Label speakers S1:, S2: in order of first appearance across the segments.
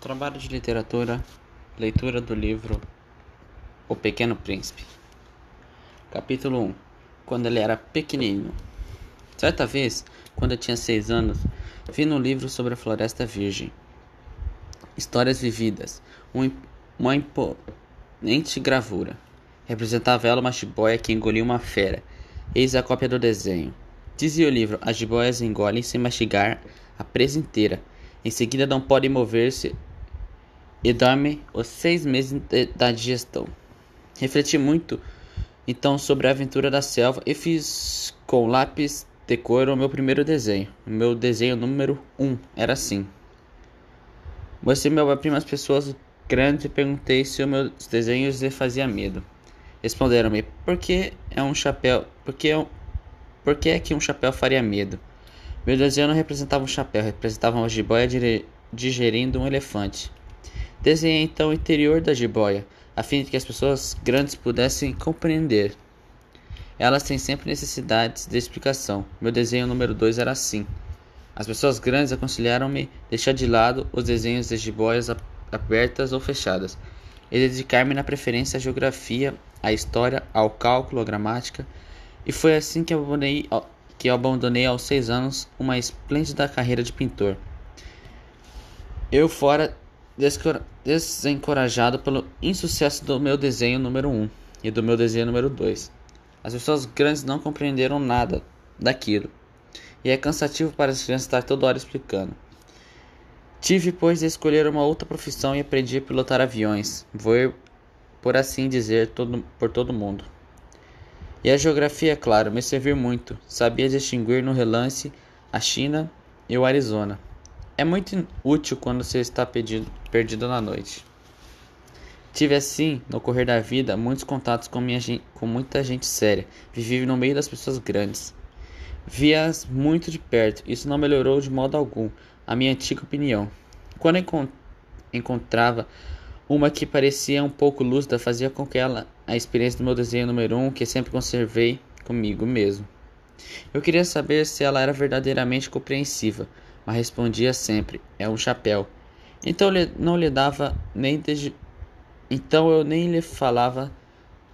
S1: Trabalho de literatura, leitura do livro O Pequeno Príncipe. Capítulo 1 Quando ele era pequenino. Certa vez, quando eu tinha seis anos, vi no livro sobre a Floresta Virgem. Histórias vividas, um, uma imponente gravura. Representava ela uma jiboia que engoliu uma fera. Eis a cópia do desenho. Dizia o livro: as jiboias engolem sem mastigar a presa inteira. Em seguida, não podem mover-se e dorme os seis meses da digestão. Refleti muito então sobre a aventura da selva e fiz com lápis de cor o meu primeiro desenho. O meu desenho número 1 um era assim. Mostrei meu primo às pessoas grandes e perguntei se os meus desenhos lhe fazia medo. Responderam-me: "Por que é um chapéu? Por que é, um, por que é que um chapéu faria medo?" Meu desenho não representava um chapéu, representava uma jiboia digerindo um elefante. Desenhei então o interior da jiboia, a fim de que as pessoas grandes pudessem compreender. Elas têm sempre necessidades de explicação. Meu desenho número 2 era assim. As pessoas grandes aconselharam-me deixar de lado os desenhos de jiboias abertas ou fechadas e dedicar-me na preferência à geografia, à história, ao cálculo, à gramática. E foi assim que abandonei, que abandonei aos seis anos uma esplêndida carreira de pintor. Eu fora desencorajado pelo insucesso do meu desenho número 1 um e do meu desenho número 2. As pessoas grandes não compreenderam nada daquilo, e é cansativo para as crianças estar toda hora explicando. Tive, pois, de escolher uma outra profissão e aprendi a pilotar aviões, voar, por assim dizer, todo, por todo mundo. E a geografia, claro, me serviu muito. Sabia distinguir no relance a China e o Arizona. É muito útil quando você está perdido, perdido na noite. Tive assim, no correr da vida, muitos contatos com, minha, com muita gente séria. Vivi no meio das pessoas grandes. Vi-as muito de perto. Isso não melhorou de modo algum a minha antiga opinião. Quando encont encontrava uma que parecia um pouco lúcida, fazia com que ela a experiência do meu desenho número um, que sempre conservei comigo mesmo. Eu queria saber se ela era verdadeiramente compreensiva mas respondia sempre: é um chapéu. Então não lhe dava nem de então eu nem lhe falava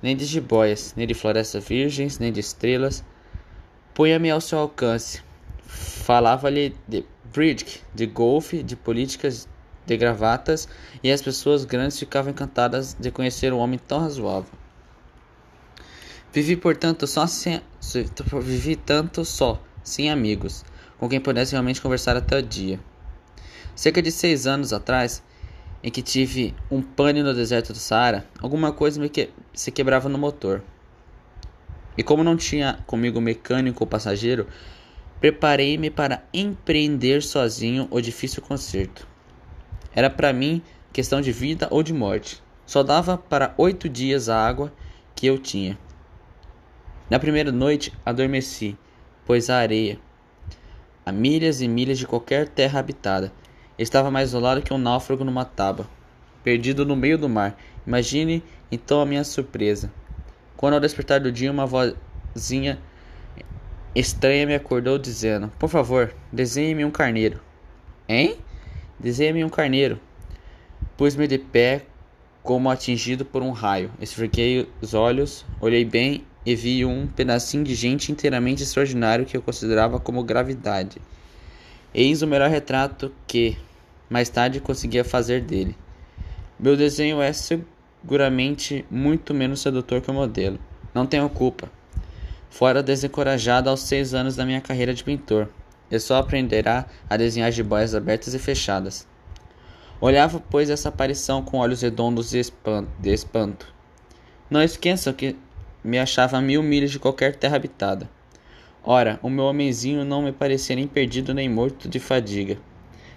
S1: nem de jiboias, nem de florestas virgens, nem de estrelas. Punha-me ao seu alcance. Falava-lhe de bridge, de golfe, de políticas, de gravatas, e as pessoas grandes ficavam encantadas de conhecer um homem tão razoável. Vivi, portanto, só sem, vivi tanto só, sem amigos com quem pudesse realmente conversar até o dia. Cerca de seis anos atrás, em que tive um pane no deserto do Saara, alguma coisa me que... se quebrava no motor. E como não tinha comigo mecânico ou passageiro, preparei-me para empreender sozinho o difícil conserto. Era para mim questão de vida ou de morte. Só dava para oito dias a água que eu tinha. Na primeira noite adormeci, pois a areia, a milhas e milhas de qualquer terra habitada. Estava mais isolado que um náufrago numa tábua, perdido no meio do mar. Imagine então a minha surpresa. Quando ao despertar do dia, uma vozinha estranha me acordou dizendo: Por favor, desenhe-me um carneiro. Hein? Desenhe-me um carneiro. Pus-me de pé, como atingido por um raio. Esfreguei os olhos, olhei bem e vi um pedacinho de gente inteiramente extraordinário que eu considerava como gravidade. Eis o melhor retrato que, mais tarde, conseguia fazer dele. Meu desenho é seguramente muito menos sedutor que o modelo. Não tenho culpa. Fora desencorajado aos seis anos da minha carreira de pintor. Eu só aprenderá a desenhar jiboias abertas e fechadas. Olhava, pois, essa aparição com olhos redondos de espanto. Não esqueçam que me achava a mil milhas de qualquer terra habitada. Ora, o meu homenzinho não me parecia nem perdido nem morto de fadiga,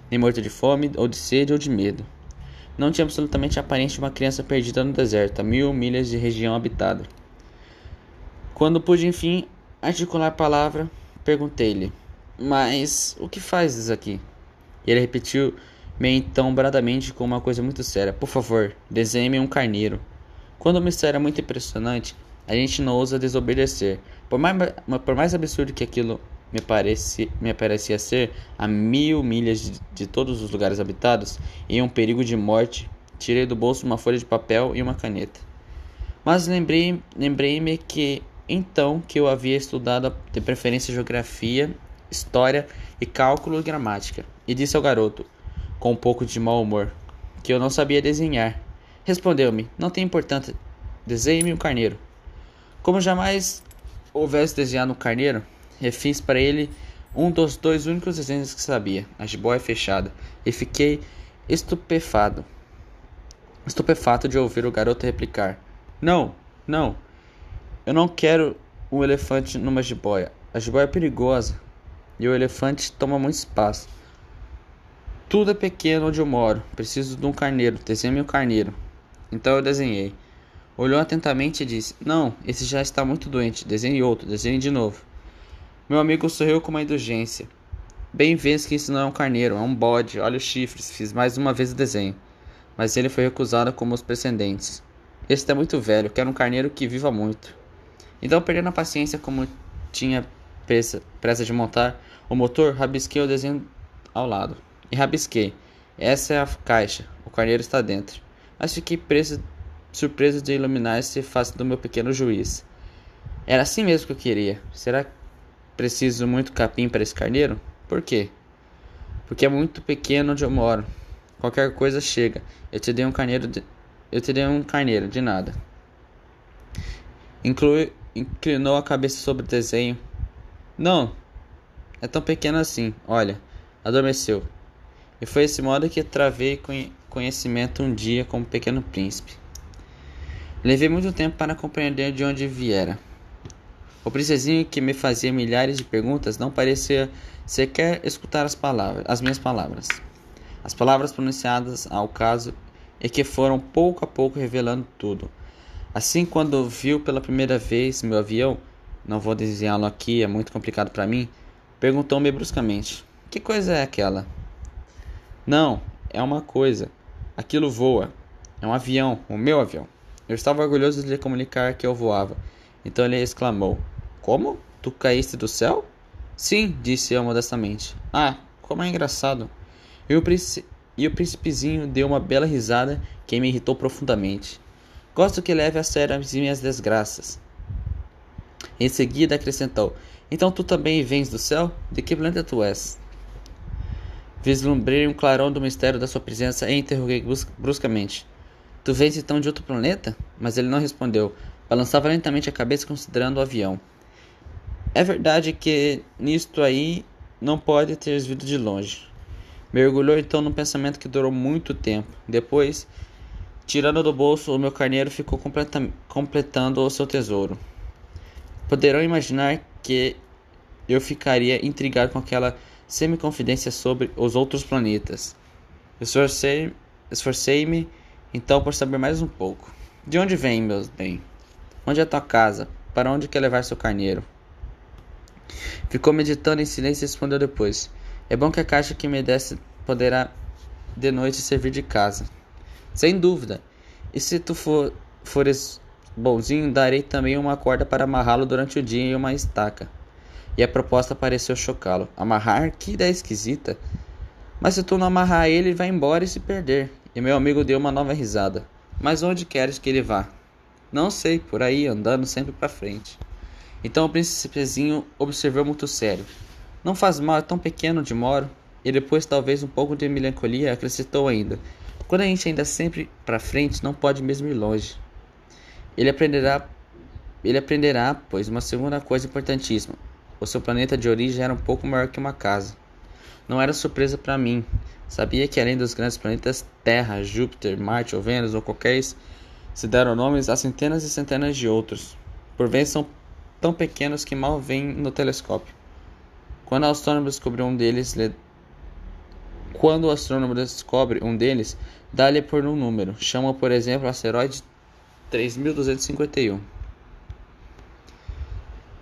S1: nem morto de fome, ou de sede, ou de medo. Não tinha absolutamente a aparência de uma criança perdida no deserto, a mil milhas de região habitada. Quando pude, enfim, articular a palavra, perguntei-lhe: Mas o que fazes aqui? E ele repetiu-me então bradamente com uma coisa muito séria: Por favor, desenhe-me um carneiro. Quando o mistério é muito impressionante, a gente não ousa desobedecer. Por mais, por mais absurdo que aquilo me, parecia, me parecia ser a mil milhas de, de todos os lugares habitados e um perigo de morte, tirei do bolso uma folha de papel e uma caneta. Mas lembrei-me lembrei que então que eu havia estudado de preferência geografia, história e cálculo e gramática, e disse ao garoto, com um pouco de mau humor, que eu não sabia desenhar. Respondeu-me: Não tem importância, desenhe-me um carneiro. Como jamais houvesse desenhado um carneiro, refiz para ele um dos dois únicos desenhos que sabia, a jiboia fechada, e fiquei estupefado. Estupefato de ouvir o garoto replicar: Não, não, eu não quero um elefante numa jiboia. A jiboia é perigosa e o elefante toma muito espaço. Tudo é pequeno onde eu moro. Preciso de um carneiro. Desenhe um carneiro. Então eu desenhei. Olhou atentamente e disse: Não, esse já está muito doente. Desenhe outro. Desenhe de novo. Meu amigo sorriu com uma indulgência. Bem vês que isso não é um carneiro, é um bode. Olha os chifres. Fiz mais uma vez o desenho. Mas ele foi recusado como os precedentes. Este é muito velho. Quero um carneiro que viva muito. Então, perdendo a paciência como tinha pressa, pressa de montar o motor, rabisquei o desenho ao lado e rabisquei. Essa é a caixa, o carneiro está dentro. Mas fiquei preso, surpreso de iluminar esse face do meu pequeno juiz. Era assim mesmo que eu queria. Será preciso muito capim para esse carneiro? Por quê? Porque é muito pequeno onde eu moro. Qualquer coisa chega. Eu te dei um carneiro de... Eu te dei um carneiro, de nada. Inclui... Inclinou a cabeça sobre o desenho. Não, é tão pequeno assim. Olha, adormeceu. E foi esse modo que travei conhecimento um dia como pequeno príncipe. Levei muito tempo para compreender de onde viera. O princesinho que me fazia milhares de perguntas não parecia sequer escutar as palavras, as minhas palavras. As palavras pronunciadas ao caso e que foram pouco a pouco revelando tudo. Assim, quando viu pela primeira vez meu avião, não vou desenhá-lo aqui, é muito complicado para mim, perguntou-me bruscamente: Que coisa é aquela? Não, é uma coisa. Aquilo voa. É um avião, o meu avião. Eu estava orgulhoso de lhe comunicar que eu voava. Então ele exclamou: Como? Tu caíste do céu? Sim, disse eu modestamente. Ah, como é engraçado. E o, e o príncipezinho deu uma bela risada que me irritou profundamente. Gosto que leve a sério as minhas desgraças. Em seguida acrescentou: Então tu também vens do céu? De que planeta tu és? Vislumbrei um clarão do mistério da sua presença e interroguei bruscamente: Tu vens então de outro planeta? Mas ele não respondeu. Balançava lentamente a cabeça considerando o avião. É verdade que nisto aí não pode ter vindo de longe. Mergulhou então num pensamento que durou muito tempo. Depois, tirando do bolso, o meu carneiro ficou completando o seu tesouro. Poderão imaginar que eu ficaria intrigado com aquela semi-confidência sobre os outros planetas. Esforcei-me esforcei então por saber mais um pouco. De onde vem, meus bem? Onde é tua casa? Para onde quer levar seu carneiro? Ficou meditando em silêncio e respondeu depois. É bom que a caixa que me desse poderá de noite servir de casa. Sem dúvida. E se tu for, fores bonzinho, darei também uma corda para amarrá-lo durante o dia e uma estaca e a proposta pareceu chocá-lo. Amarrar? Que ideia esquisita. Mas se tu não amarrar ele, ele vai embora e se perder. E meu amigo deu uma nova risada. Mas onde queres que ele vá? Não sei, por aí, andando sempre para frente. Então o príncipezinho observou muito sério. Não faz mal, é tão pequeno onde moro. E depois, talvez um pouco de melancolia, acrescentou ainda. Quando a gente ainda sempre para frente, não pode mesmo ir longe. Ele aprenderá, ele aprenderá, pois, uma segunda coisa importantíssima. O seu planeta de origem era um pouco maior que uma casa. Não era surpresa para mim. Sabia que além dos grandes planetas Terra, Júpiter, Marte ou Vênus ou qualquer se deram nomes a centenas e centenas de outros. Por vezes são tão pequenos que mal veem no telescópio. Quando o astrônomo descobriu um deles, lhe... quando o astrônomo descobre um deles, dá-lhe por um número. Chama, por exemplo, o asteroide 3251.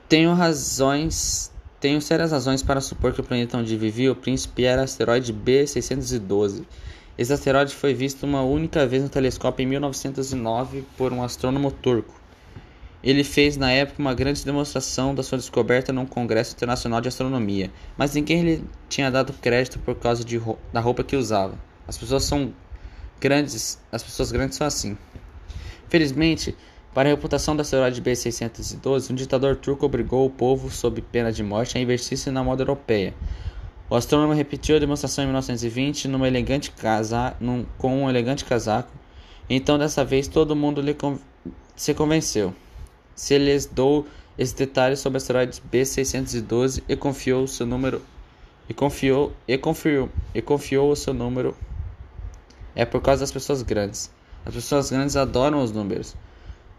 S1: Tenho razões, tenho sérias razões para supor que o planeta onde vivia o príncipe era o asteroide B612. Esse asteroide foi visto uma única vez no telescópio em 1909 por um astrônomo turco. Ele fez na época uma grande demonstração da sua descoberta num congresso internacional de astronomia, mas ninguém lhe tinha dado crédito por causa de, da roupa que usava. As pessoas são grandes, as pessoas grandes são assim. Felizmente, para a reputação da asteroide B612, um ditador turco obrigou o povo, sob pena de morte, a investir-se na moda europeia. O astrônomo repetiu a demonstração em 1920 numa elegante casa, num, com um elegante casaco. Então, dessa vez, todo mundo con se convenceu. Se lhes dou esses detalhes sobre o asteroide B612 e confiou o seu número e confiou e confiou e confiou o seu número é por causa das pessoas grandes. As pessoas grandes adoram os números.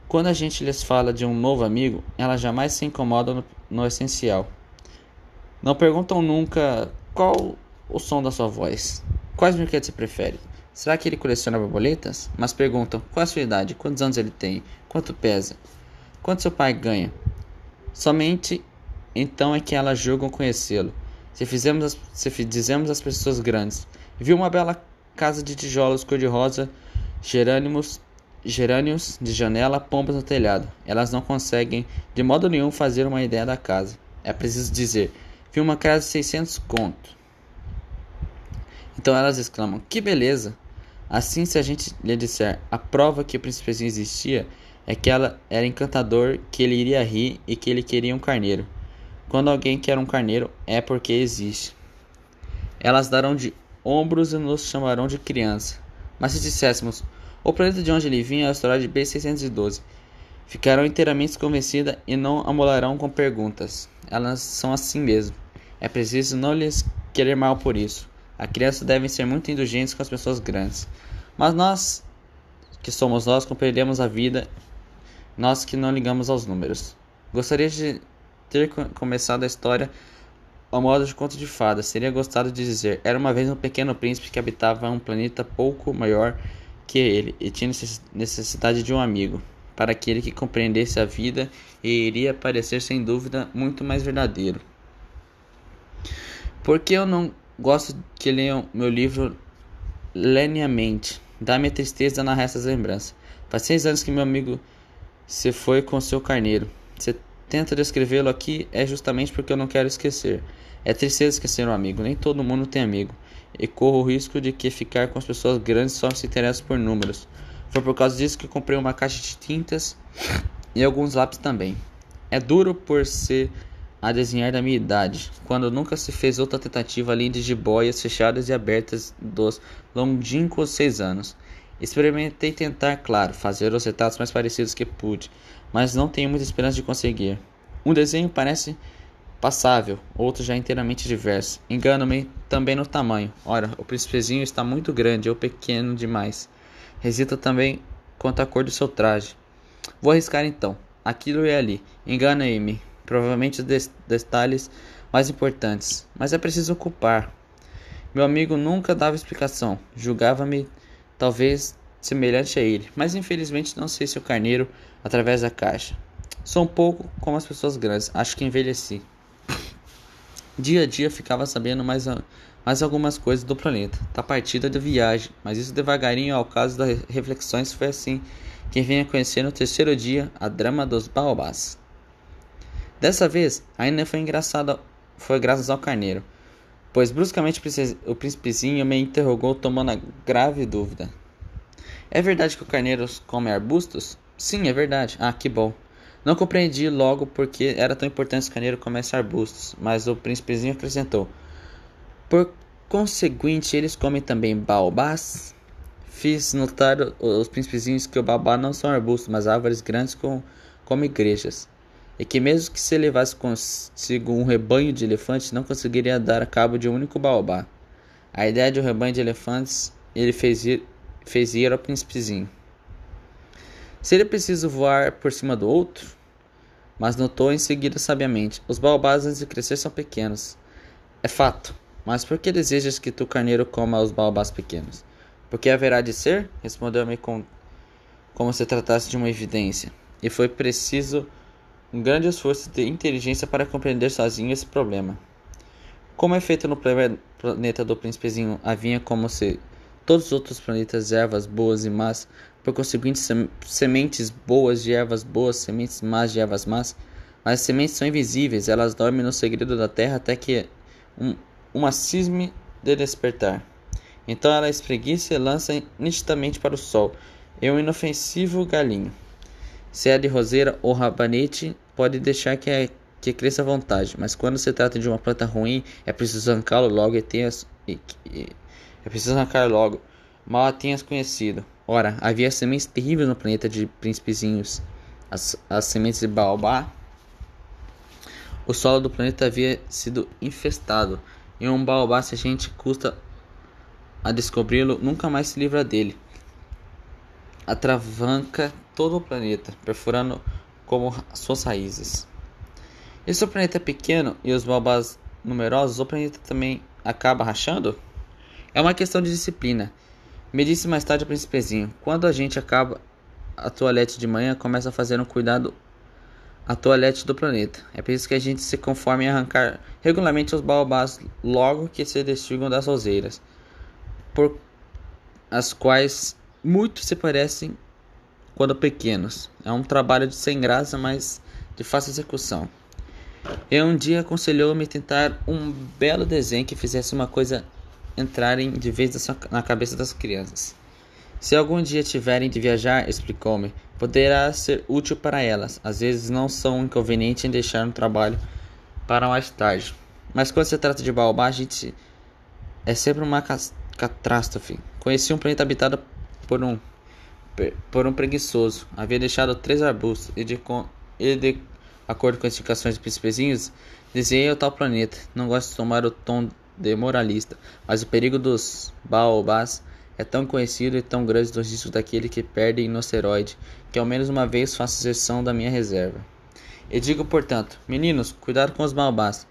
S1: Quando a gente lhes fala de um novo amigo, elas jamais se incomodam no, no essencial. Não perguntam nunca qual o som da sua voz, quais brinquedos você prefere. Será que ele coleciona borboletas? Mas perguntam qual a sua idade, quantos anos ele tem, quanto pesa, quanto seu pai ganha. Somente então é que elas julgam conhecê-lo. Se, fizemos as, se dizemos às pessoas grandes, viu uma bela casa de tijolos cor-de-rosa, gerânios, gerânios de janela, pombas no telhado. Elas não conseguem de modo nenhum fazer uma ideia da casa. É preciso dizer, vi uma casa de 600 conto. Então elas exclamam, que beleza! Assim, se a gente lhe disser a prova que o príncipezinho existia, é que ela era encantador, que ele iria rir e que ele queria um carneiro. Quando alguém quer um carneiro, é porque existe. Elas darão de ombros e nos chamarão de criança. Mas se disséssemos, o planeta de onde ele vinha é o asteroide B612, ficarão inteiramente convencidas e não amolarão com perguntas. Elas são assim mesmo. É preciso não lhes querer mal por isso. As crianças devem ser muito indulgentes com as pessoas grandes. Mas nós, que somos nós, compreendemos a vida, nós que não ligamos aos números. Gostaria de ter começado a história ao modo de conto de fadas, seria gostado de dizer: era uma vez um pequeno príncipe que habitava um planeta pouco maior que ele e tinha necessidade de um amigo, para aquele que compreendesse a vida e iria parecer sem dúvida muito mais verdadeiro. Porque eu não gosto que leiam meu livro leniamente. Dá-me tristeza na essas lembranças. Faz seis anos que meu amigo se foi com seu carneiro. Se tenta descrevê-lo aqui é justamente porque eu não quero esquecer. É tristeza esquecer um amigo, nem todo mundo tem amigo. E corro o risco de que ficar com as pessoas grandes só se interessa por números. Foi por causa disso que comprei uma caixa de tintas e alguns lápis também. É duro por ser a desenhar da minha idade, quando nunca se fez outra tentativa além de jiboias fechadas e abertas dos longínquos seis anos. Experimentei tentar, claro, fazer os retratos mais parecidos que pude, mas não tenho muita esperança de conseguir. Um desenho parece passável, outro já inteiramente diverso. Engano-me também no tamanho. Ora, o príncipezinho está muito grande ou pequeno demais. Resita também quanto à cor do seu traje. Vou arriscar então. Aquilo é ali. Enganei-me. Provavelmente os detalhes mais importantes. Mas é preciso ocupar. Meu amigo nunca dava explicação. Julgava-me talvez semelhante a ele. Mas infelizmente não sei se o carneiro através da caixa. Sou um pouco como as pessoas grandes. Acho que envelheci. Dia a dia ficava sabendo mais, mais algumas coisas do planeta, da partida da viagem, mas isso devagarinho ao caso das reflexões foi assim. Quem vinha conhecer no terceiro dia a drama dos baobás. Dessa vez, ainda foi engraçado, foi graças ao carneiro, pois bruscamente o príncipezinho me interrogou tomando a grave dúvida. É verdade que o carneiro come arbustos? Sim, é verdade. Ah, que bom. Não compreendi logo porque era tão importante o carneiro comesse arbustos, mas o príncipezinho acrescentou: Por conseguinte, eles comem também baobás? Fiz notar os príncipezinhos que o baobá não são arbustos, mas árvores grandes com, como igrejas, e que mesmo que se levasse consigo um rebanho de elefantes, não conseguiria dar a cabo de um único baobá. A ideia de um rebanho de elefantes ele fez ir, fez ir ao príncipezinho. Seria preciso voar por cima do outro? mas notou em seguida sabiamente: Os baobás antes de crescer são pequenos. É fato, mas por que desejas que tu carneiro coma os baobás pequenos? Porque haverá de ser? Respondeu-me com como se tratasse de uma evidência. E foi preciso um grande esforço de inteligência para compreender sozinho esse problema. Como é feito no planeta do príncipezinho, havia como se todos os outros planetas, ervas boas e más, por conseguinte, sementes boas de ervas boas, sementes más de ervas más. Mas as sementes são invisíveis, elas dormem no segredo da terra até que um, uma cisme de despertar. Então ela espreguiça e lança nitidamente para o sol, e um inofensivo galinho. Se é de roseira ou rabanete, pode deixar que, é, que cresça à vontade, mas quando se trata de uma planta ruim, é preciso arrancá-lo logo e tenha, e, e, é preciso arrancar logo, mal a tenhas conhecido. Ora, havia sementes terríveis no planeta de príncipezinhos. As, as sementes de baobá. O solo do planeta havia sido infestado, e um baobá, se a gente custa a descobri-lo, nunca mais se livra dele. Atravanca todo o planeta, perfurando como suas raízes. E se o planeta é pequeno e os baobás numerosos, o planeta também acaba rachando? É uma questão de disciplina. Me disse mais tarde o príncipezinho: quando a gente acaba a toalete de manhã, começa a fazer um cuidado a toalete do planeta. É por isso que a gente se conforme em arrancar regularmente os baobás logo que se desfigam das roseiras, por as quais muitos se parecem quando pequenos. É um trabalho de sem graça, mas de fácil execução. E um dia aconselhou-me tentar um belo desenho que fizesse uma coisa entrarem de vez na cabeça das crianças. Se algum dia tiverem de viajar, explicou-me, poderá ser útil para elas. Às vezes não são inconveniente em deixar um trabalho para mais tarde. Mas quando se trata de baobá, a gente é sempre uma catástrofe. Conheci um planeta habitado por um por um preguiçoso. Havia deixado três arbustos e de, e de acordo com as indicações de príncipezinhos, desenhei o tal planeta. Não gosto de tomar o tom de moralista, mas o perigo dos baobás é tão conhecido e tão grande dos riscos daquele que perde inoceroide, que ao menos uma vez faço exceção da minha reserva. E digo, portanto, meninos, cuidado com os baobás.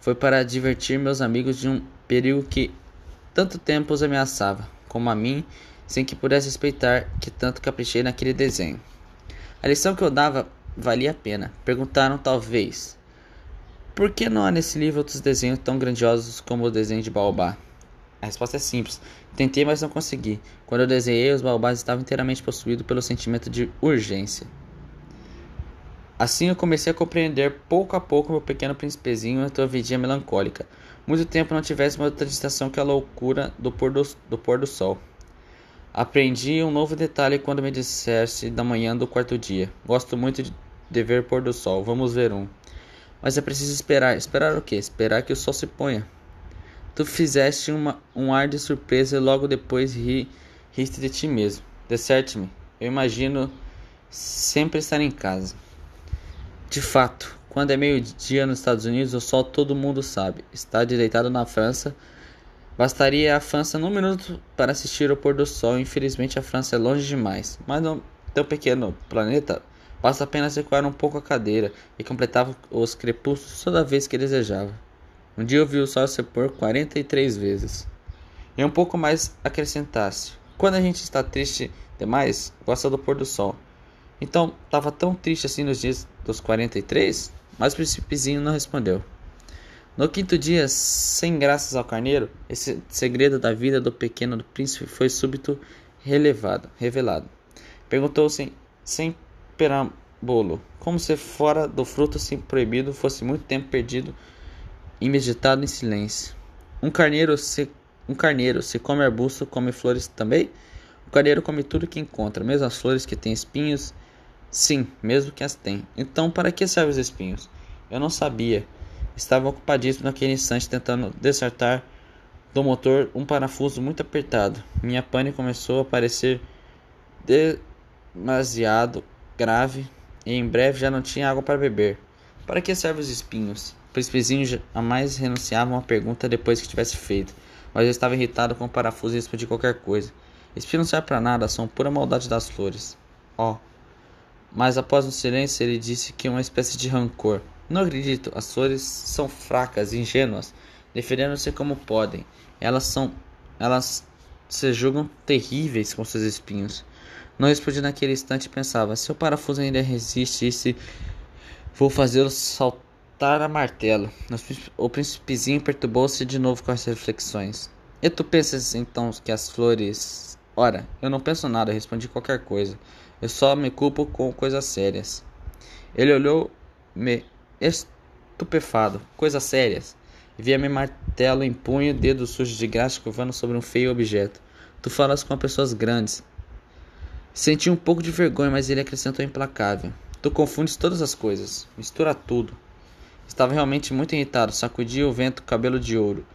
S1: Foi para divertir meus amigos de um perigo que tanto tempo os ameaçava, como a mim sem que pudesse respeitar que tanto caprichei naquele desenho. A lição que eu dava valia a pena. Perguntaram talvez: Por que não há nesse livro outros desenhos tão grandiosos como o desenho de Baobá? A resposta é simples. Tentei, mas não consegui. Quando eu desenhei, os baobás estavam inteiramente possuídos pelo sentimento de urgência. Assim eu comecei a compreender pouco a pouco meu pequeno príncipezinho e tua vidinha melancólica. Muito tempo não tivesse uma outra distração que a loucura do pôr do, do, pôr do sol. Aprendi um novo detalhe quando me disseste da manhã do quarto dia. Gosto muito de ver pôr do sol. Vamos ver um. Mas é preciso esperar. Esperar o quê? Esperar que o sol se ponha. Tu fizeste uma, um ar de surpresa e logo depois ri, riste de ti mesmo. Desserte-me. Eu imagino sempre estar em casa. De fato, quando é meio-dia nos Estados Unidos, o sol todo mundo sabe. Está deitado na França Bastaria a França num minuto para assistir ao pôr do sol. Infelizmente, a França é longe demais. Mas no teu pequeno planeta, basta apenas recuar um pouco a cadeira e completava os crepúsculos toda vez que desejava. Um dia eu vi o sol se pôr 43 vezes. E um pouco mais acrescentasse: Quando a gente está triste demais, gosta do pôr do sol. Então, estava tão triste assim nos dias dos 43? Mas o príncipezinho não respondeu. No quinto dia, sem graças ao carneiro, esse segredo da vida do pequeno do príncipe foi súbito relevado, revelado. Perguntou sem, sem perambolo, como se fora do fruto assim proibido fosse muito tempo perdido e meditado em silêncio. Um carneiro se um carneiro se come arbusto, come flores também? O carneiro come tudo que encontra, mesmo as flores que têm espinhos. Sim, mesmo que as tem. Então, para que servem os espinhos? Eu não sabia. Estava ocupadíssimo naquele instante tentando desertar do motor um parafuso muito apertado. Minha pane começou a parecer demasiado grave e em breve já não tinha água para beber. Para que servem os espinhos? Príncipezinho jamais renunciava a uma pergunta depois que tivesse feito, mas eu estava irritado com o parafuso e respondi qualquer coisa. Espinhos não servem para nada, são pura maldade das flores. Oh. Mas após um silêncio, ele disse que uma espécie de rancor. Não acredito, as flores são fracas, ingênuas, defendendo-se como podem. Elas são. Elas se julgam terríveis com seus espinhos. Não respondi naquele instante e pensava: se o parafuso ainda resistisse, vou fazê-lo saltar a martelo. O príncipezinho perturbou-se de novo com as reflexões. E tu pensas então que as flores. Ora, eu não penso nada, respondi qualquer coisa. Eu só me culpo com coisas sérias. Ele olhou-me estupefado. Coisas sérias. Via-me martelo em punho, dedo sujo de graxa curvando sobre um feio objeto. Tu falas com pessoas grandes. Senti um pouco de vergonha, mas ele acrescentou implacável. Tu confundes todas as coisas. Mistura tudo. Estava realmente muito irritado. Sacudia o vento cabelo de ouro.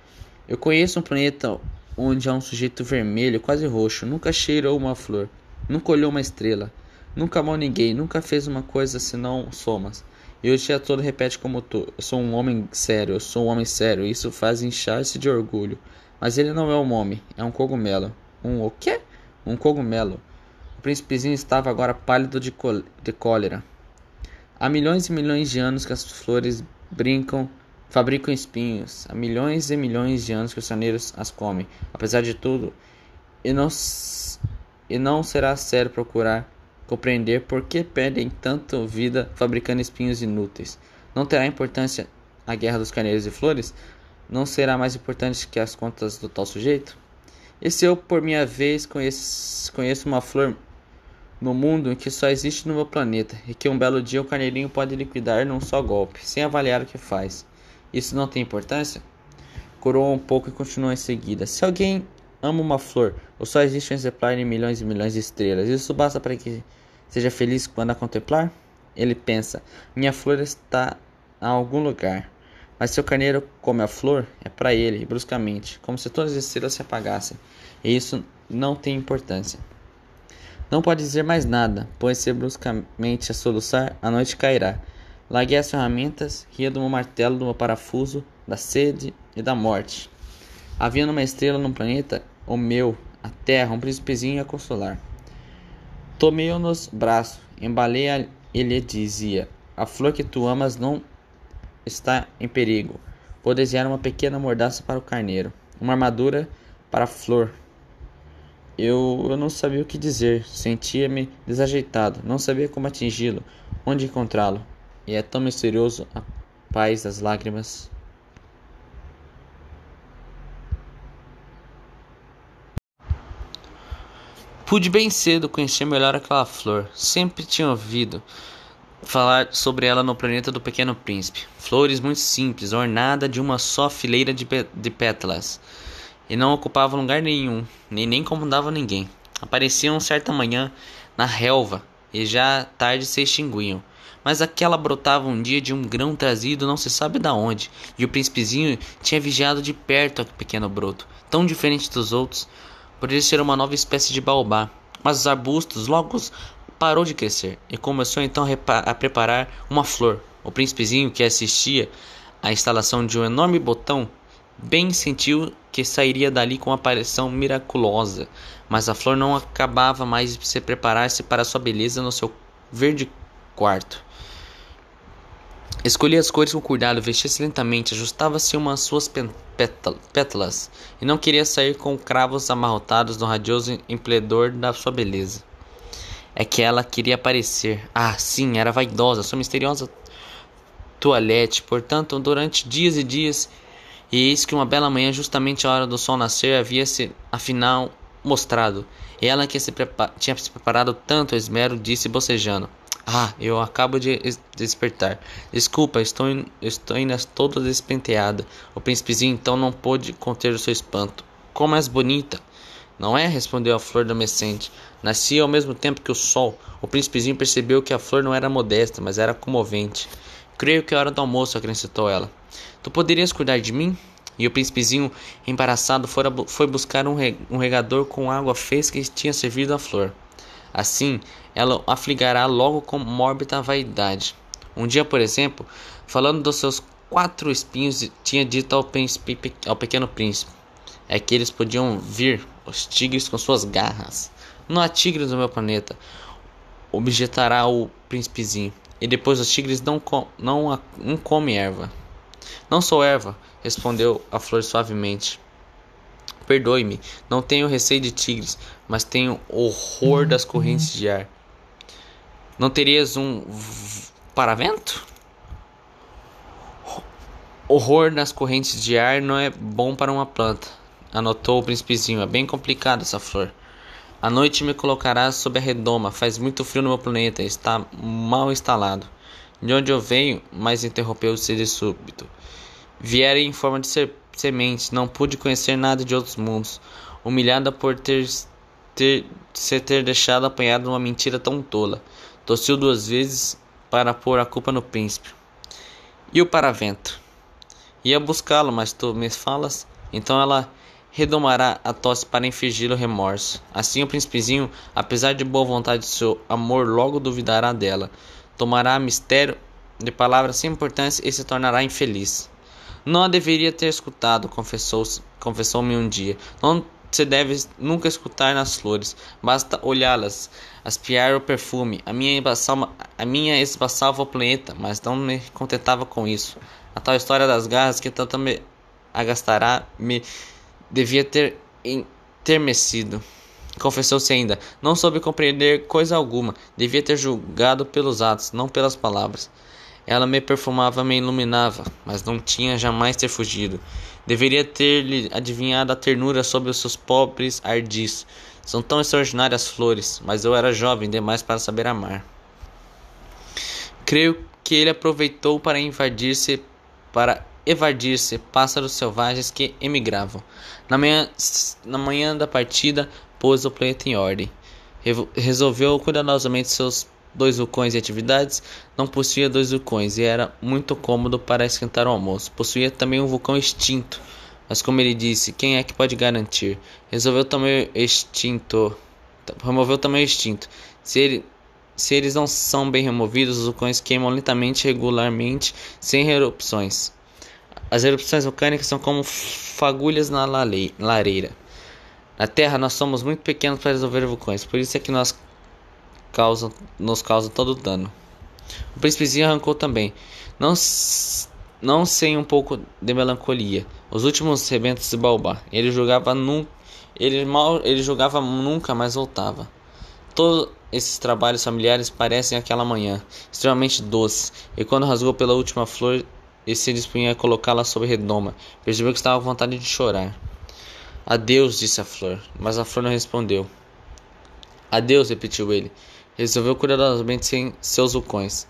S1: Eu conheço um planeta onde há um sujeito vermelho, quase roxo. Nunca cheirou uma flor. Nunca olhou uma estrela. Nunca amou ninguém. Nunca fez uma coisa senão somas. E o dia todo repete como tu. Eu sou um homem sério. Eu sou um homem sério. Isso faz inchar-se de orgulho. Mas ele não é um homem. É um cogumelo. Um o quê? Um cogumelo. O príncipezinho estava agora pálido de, de cólera. Há milhões e milhões de anos que as flores brincam, fabricam espinhos. Há milhões e milhões de anos que os saneiros as comem. Apesar de tudo, e não, e não será sério procurar compreender por que perdem tanto vida fabricando espinhos inúteis. Não terá importância a guerra dos carneiros e flores? Não será mais importante que as contas do tal sujeito? E se eu, por minha vez, conheço, conheço uma flor no mundo que só existe no meu planeta e que um belo dia o carneirinho pode liquidar num só golpe, sem avaliar o que faz. Isso não tem importância? Coroou um pouco e continuou em seguida. Se alguém ama uma flor, ou só existe um exemplar em milhões e milhões de estrelas, isso basta para que seja feliz quando a contemplar? Ele pensa: minha flor está a algum lugar. Mas seu carneiro come a flor, é para ele, bruscamente, como se todas as estrelas se apagassem. E isso não tem importância. Não pode dizer mais nada, pois se bruscamente a soluçar, a noite cairá. Larguei as ferramentas, ria do meu martelo, do meu parafuso, da sede e da morte. Havia numa estrela num planeta, o meu, a terra, um príncipezinho a consolar. Tomei-o nos braços, embalei-a e lhe dizia: A flor que tu amas não está em perigo. Vou desenhar uma pequena mordaça para o carneiro, uma armadura para a flor, eu, eu não sabia o que dizer, sentia-me desajeitado, não sabia como atingi-lo, onde encontrá-lo. E é tão misterioso a paz das lágrimas. Pude bem cedo conhecer melhor aquela flor. Sempre tinha ouvido falar sobre ela no planeta do Pequeno Príncipe. Flores muito simples, ornada de uma só fileira de, de pétalas e não ocupava lugar nenhum, nem, nem incomodava ninguém. Apareciam certa manhã na relva e já tarde se extinguiam. Mas aquela brotava um dia de um grão trazido não se sabe da onde, e o príncipezinho tinha vigiado de perto aquele pequeno broto, tão diferente dos outros. Poderia ser uma nova espécie de baobá, mas os arbustos logo parou de crescer e começou então a preparar uma flor. O príncipezinho que assistia à instalação de um enorme botão bem sentiu que sairia dali com uma aparição miraculosa, mas a flor não acabava mais de se preparar-se para sua beleza no seu verde quarto. Escolhia as cores com cuidado, vestia-se lentamente, ajustava-se umas suas pétalas e não queria sair com cravos amarrotados no radioso emplendor da sua beleza. É que ela queria aparecer. Ah, sim, era vaidosa, sua misteriosa toalete. Portanto, durante dias e dias e eis que uma bela manhã, justamente a hora do sol nascer, havia-se afinal mostrado. Ela que se tinha se preparado tanto esmero, disse bocejando: Ah, eu acabo de despertar. Desculpa, estou, estou ainda toda despenteada. O príncipezinho então não pôde conter o seu espanto. Como és bonita! Não é? respondeu a flor adolescente. Nascia ao mesmo tempo que o sol. O príncipezinho percebeu que a flor não era modesta, mas era comovente. Creio que é hora do almoço, acrescentou ela. Tu poderias cuidar de mim? E o príncipezinho, embaraçado, foi buscar um, um regador com água fresca que tinha servido à flor. Assim, ela afligará logo com mórbida vaidade. Um dia, por exemplo, falando dos seus quatro espinhos, tinha dito ao, príncipe, ao pequeno príncipe: é que eles podiam vir, os tigres com suas garras. Não há tigres no meu planeta, objetará o príncipezinho. E depois os tigres não, com, não, não comem erva. Não sou erva, respondeu a flor suavemente. Perdoe-me, não tenho receio de tigres, mas tenho horror das correntes de ar. Não terias um paravento? Horror nas correntes de ar não é bom para uma planta, anotou o príncipezinho. É bem complicado essa flor. A noite me colocará sob a redoma. Faz muito frio no meu planeta. Está mal instalado. De onde eu venho? Mas interrompeu-se de súbito. Viera em forma de semente. Não pude conhecer nada de outros mundos. Humilhada por ter, ter, se ter deixado apanhado numa mentira tão tola. Tossiu duas vezes para pôr a culpa no príncipe. E o paravento? Ia buscá-lo, mas tu me falas? Então ela redomará a tosse para infligir o remorso. Assim o príncipezinho, apesar de boa vontade de seu amor, logo duvidará dela. Tomará mistério de palavras sem importância e se tornará infeliz. Não a deveria ter escutado, confessou-me confessou um dia. Não se deve nunca escutar nas flores, basta olhá-las, aspirar o perfume. A minha, a minha esbaçava o planeta, mas não me contentava com isso. A tal história das garras que tanto me agastará me devia ter intermecido. Confessou-se ainda, não soube compreender coisa alguma, devia ter julgado pelos atos, não pelas palavras. Ela me perfumava, me iluminava, mas não tinha jamais ter fugido. Deveria ter-lhe adivinhado a ternura sobre os seus pobres ardis. São tão extraordinárias flores, mas eu era jovem demais para saber amar. Creio que ele aproveitou para invadir-se para evadir-se pássaros selvagens que emigravam. Na manhã, na manhã da partida, pôs o planeta em ordem. Resolveu cuidadosamente seus dois vulcões e atividades. Não possuía dois vulcões e era muito cômodo para esquentar o almoço. Possuía também um vulcão extinto. Mas como ele disse, quem é que pode garantir? Resolveu também extinto. Removeu também o extinto. Se, ele, se eles não são bem removidos, os vulcões queimam lentamente, regularmente, sem erupções. As erupções vulcânicas são como fagulhas na lareira. Na Terra, nós somos muito pequenos para resolver vulcões, por isso é que nós causam, nos causam todo o dano. O príncipezinho arrancou também, não, não sem um pouco de melancolia, os últimos rebentos de Baobá. Ele jogava nunca, ele mal, ele jogava nunca mais voltava. Todos esses trabalhos familiares parecem aquela manhã, extremamente doce, e quando rasgou pela última flor, e se dispunha a colocá-la sobre redoma. Percebeu que estava com vontade de chorar. Adeus, disse a flor, mas a flor não respondeu. Adeus, repetiu ele. Resolveu cuidadosamente sem seus vulcões.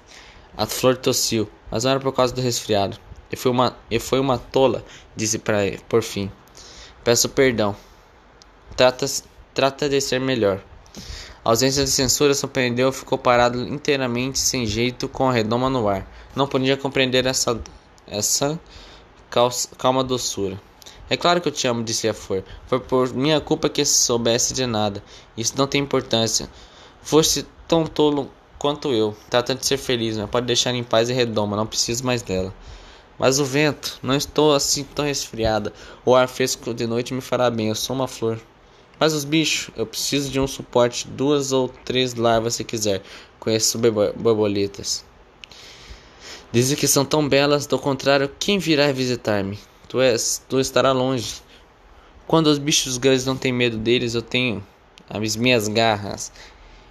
S1: A flor tossiu, mas não era por causa do resfriado. E foi uma, e foi uma tola, disse para ele, por fim. Peço perdão. Trata, trata de ser melhor. A ausência de censura surpreendeu ficou parado inteiramente sem jeito com a redoma no ar. Não podia compreender essa essa calma doçura. É claro que eu te amo, disse a flor. Foi por minha culpa que soubesse de nada. Isso não tem importância. Fosse tão tolo quanto eu. Trata de ser feliz, mas pode deixar em paz e redoma. Não preciso mais dela. Mas o vento, não estou assim tão resfriada. O ar fresco de noite me fará bem. Eu sou uma flor. Mas os bichos, eu preciso de um suporte, duas ou três larvas se quiser. Conheço borboletas. Dizem que são tão belas, do contrário, quem virá visitar-me? Tu és, tu estará longe. Quando os bichos grandes não têm medo deles, eu tenho as minhas garras.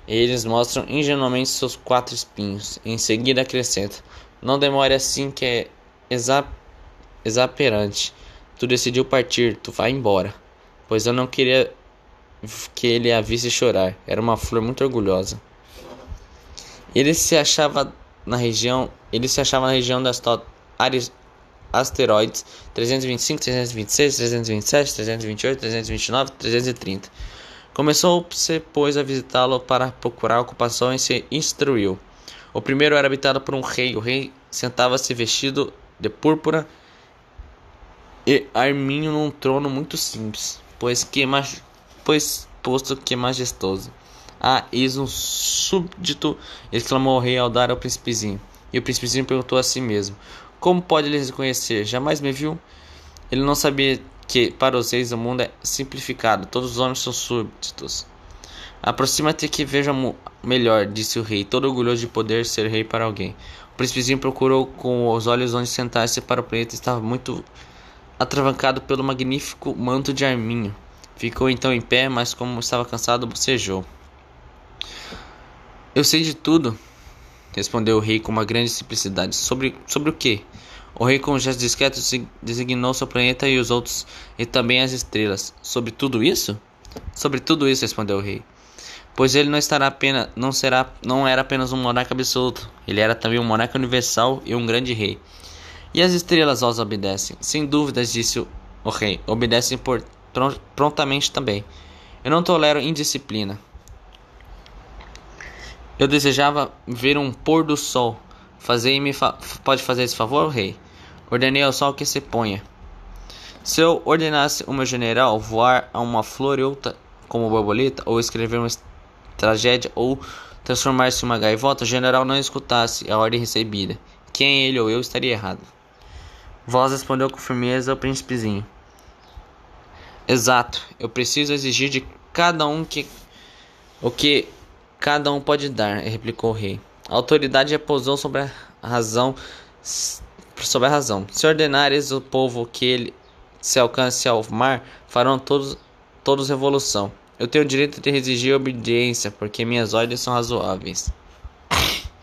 S1: Eles mostram ingenuamente seus quatro espinhos. Em seguida acrescenta: Não demore assim que é exa exaperante. Tu decidiu partir, tu vai embora. Pois eu não queria que ele a visse chorar. Era uma flor muito orgulhosa. Ele se achava na região, ele se achava na região das asteroides 325, 326, 327, 328, 329, 330. Começou-se, pois, a visitá-lo para procurar ocupação e se instruiu. O primeiro era habitado por um rei. O rei sentava-se vestido de púrpura e arminho num trono muito simples, pois que pois posto que majestoso. Ah, eis um súbdito! exclamou o rei ao dar ao príncipezinho. E o príncipezinho perguntou a si mesmo: Como pode ele reconhecer? Jamais me viu? Ele não sabia que, para os reis, o mundo é simplificado, todos os homens são súbditos. Aproxima-te que veja melhor, disse o rei, todo orgulhoso de poder ser rei para alguém. O príncipezinho procurou com os olhos onde sentar-se para o planeta estava muito atravancado pelo magnífico manto de arminho. Ficou então em pé, mas como estava cansado, bocejou. Eu sei de tudo, respondeu o rei com uma grande simplicidade. Sobre, sobre o que? O rei, com um gesto discreto, designou seu planeta e os outros, e também as estrelas. Sobre tudo isso? Sobre tudo isso, respondeu o rei. pois ele não estará apenas, não será, não era apenas um monarca absoluto, ele era também um monarca universal e um grande rei. E as estrelas aos obedecem, sem dúvidas, disse o rei, obedecem por, prontamente também. Eu não tolero indisciplina. Eu desejava ver um pôr do sol. Fazer-me fa pode fazer esse favor, rei? Ordenei ao sol que se ponha. Se eu ordenasse o meu general voar a uma flor como borboleta, ou escrever uma tragédia, ou transformar-se em uma gaivota, o general não escutasse a ordem recebida. Quem ele ou eu estaria errado. Voz respondeu com firmeza o príncipezinho. Exato, eu preciso exigir de cada um que o que cada um pode dar, replicou o rei. A autoridade repousou sobre a razão sobre a razão. Se ordenares o povo que ele se alcance ao mar, farão todos todos revolução. Eu tenho o direito de exigir obediência, porque minhas ordens são razoáveis.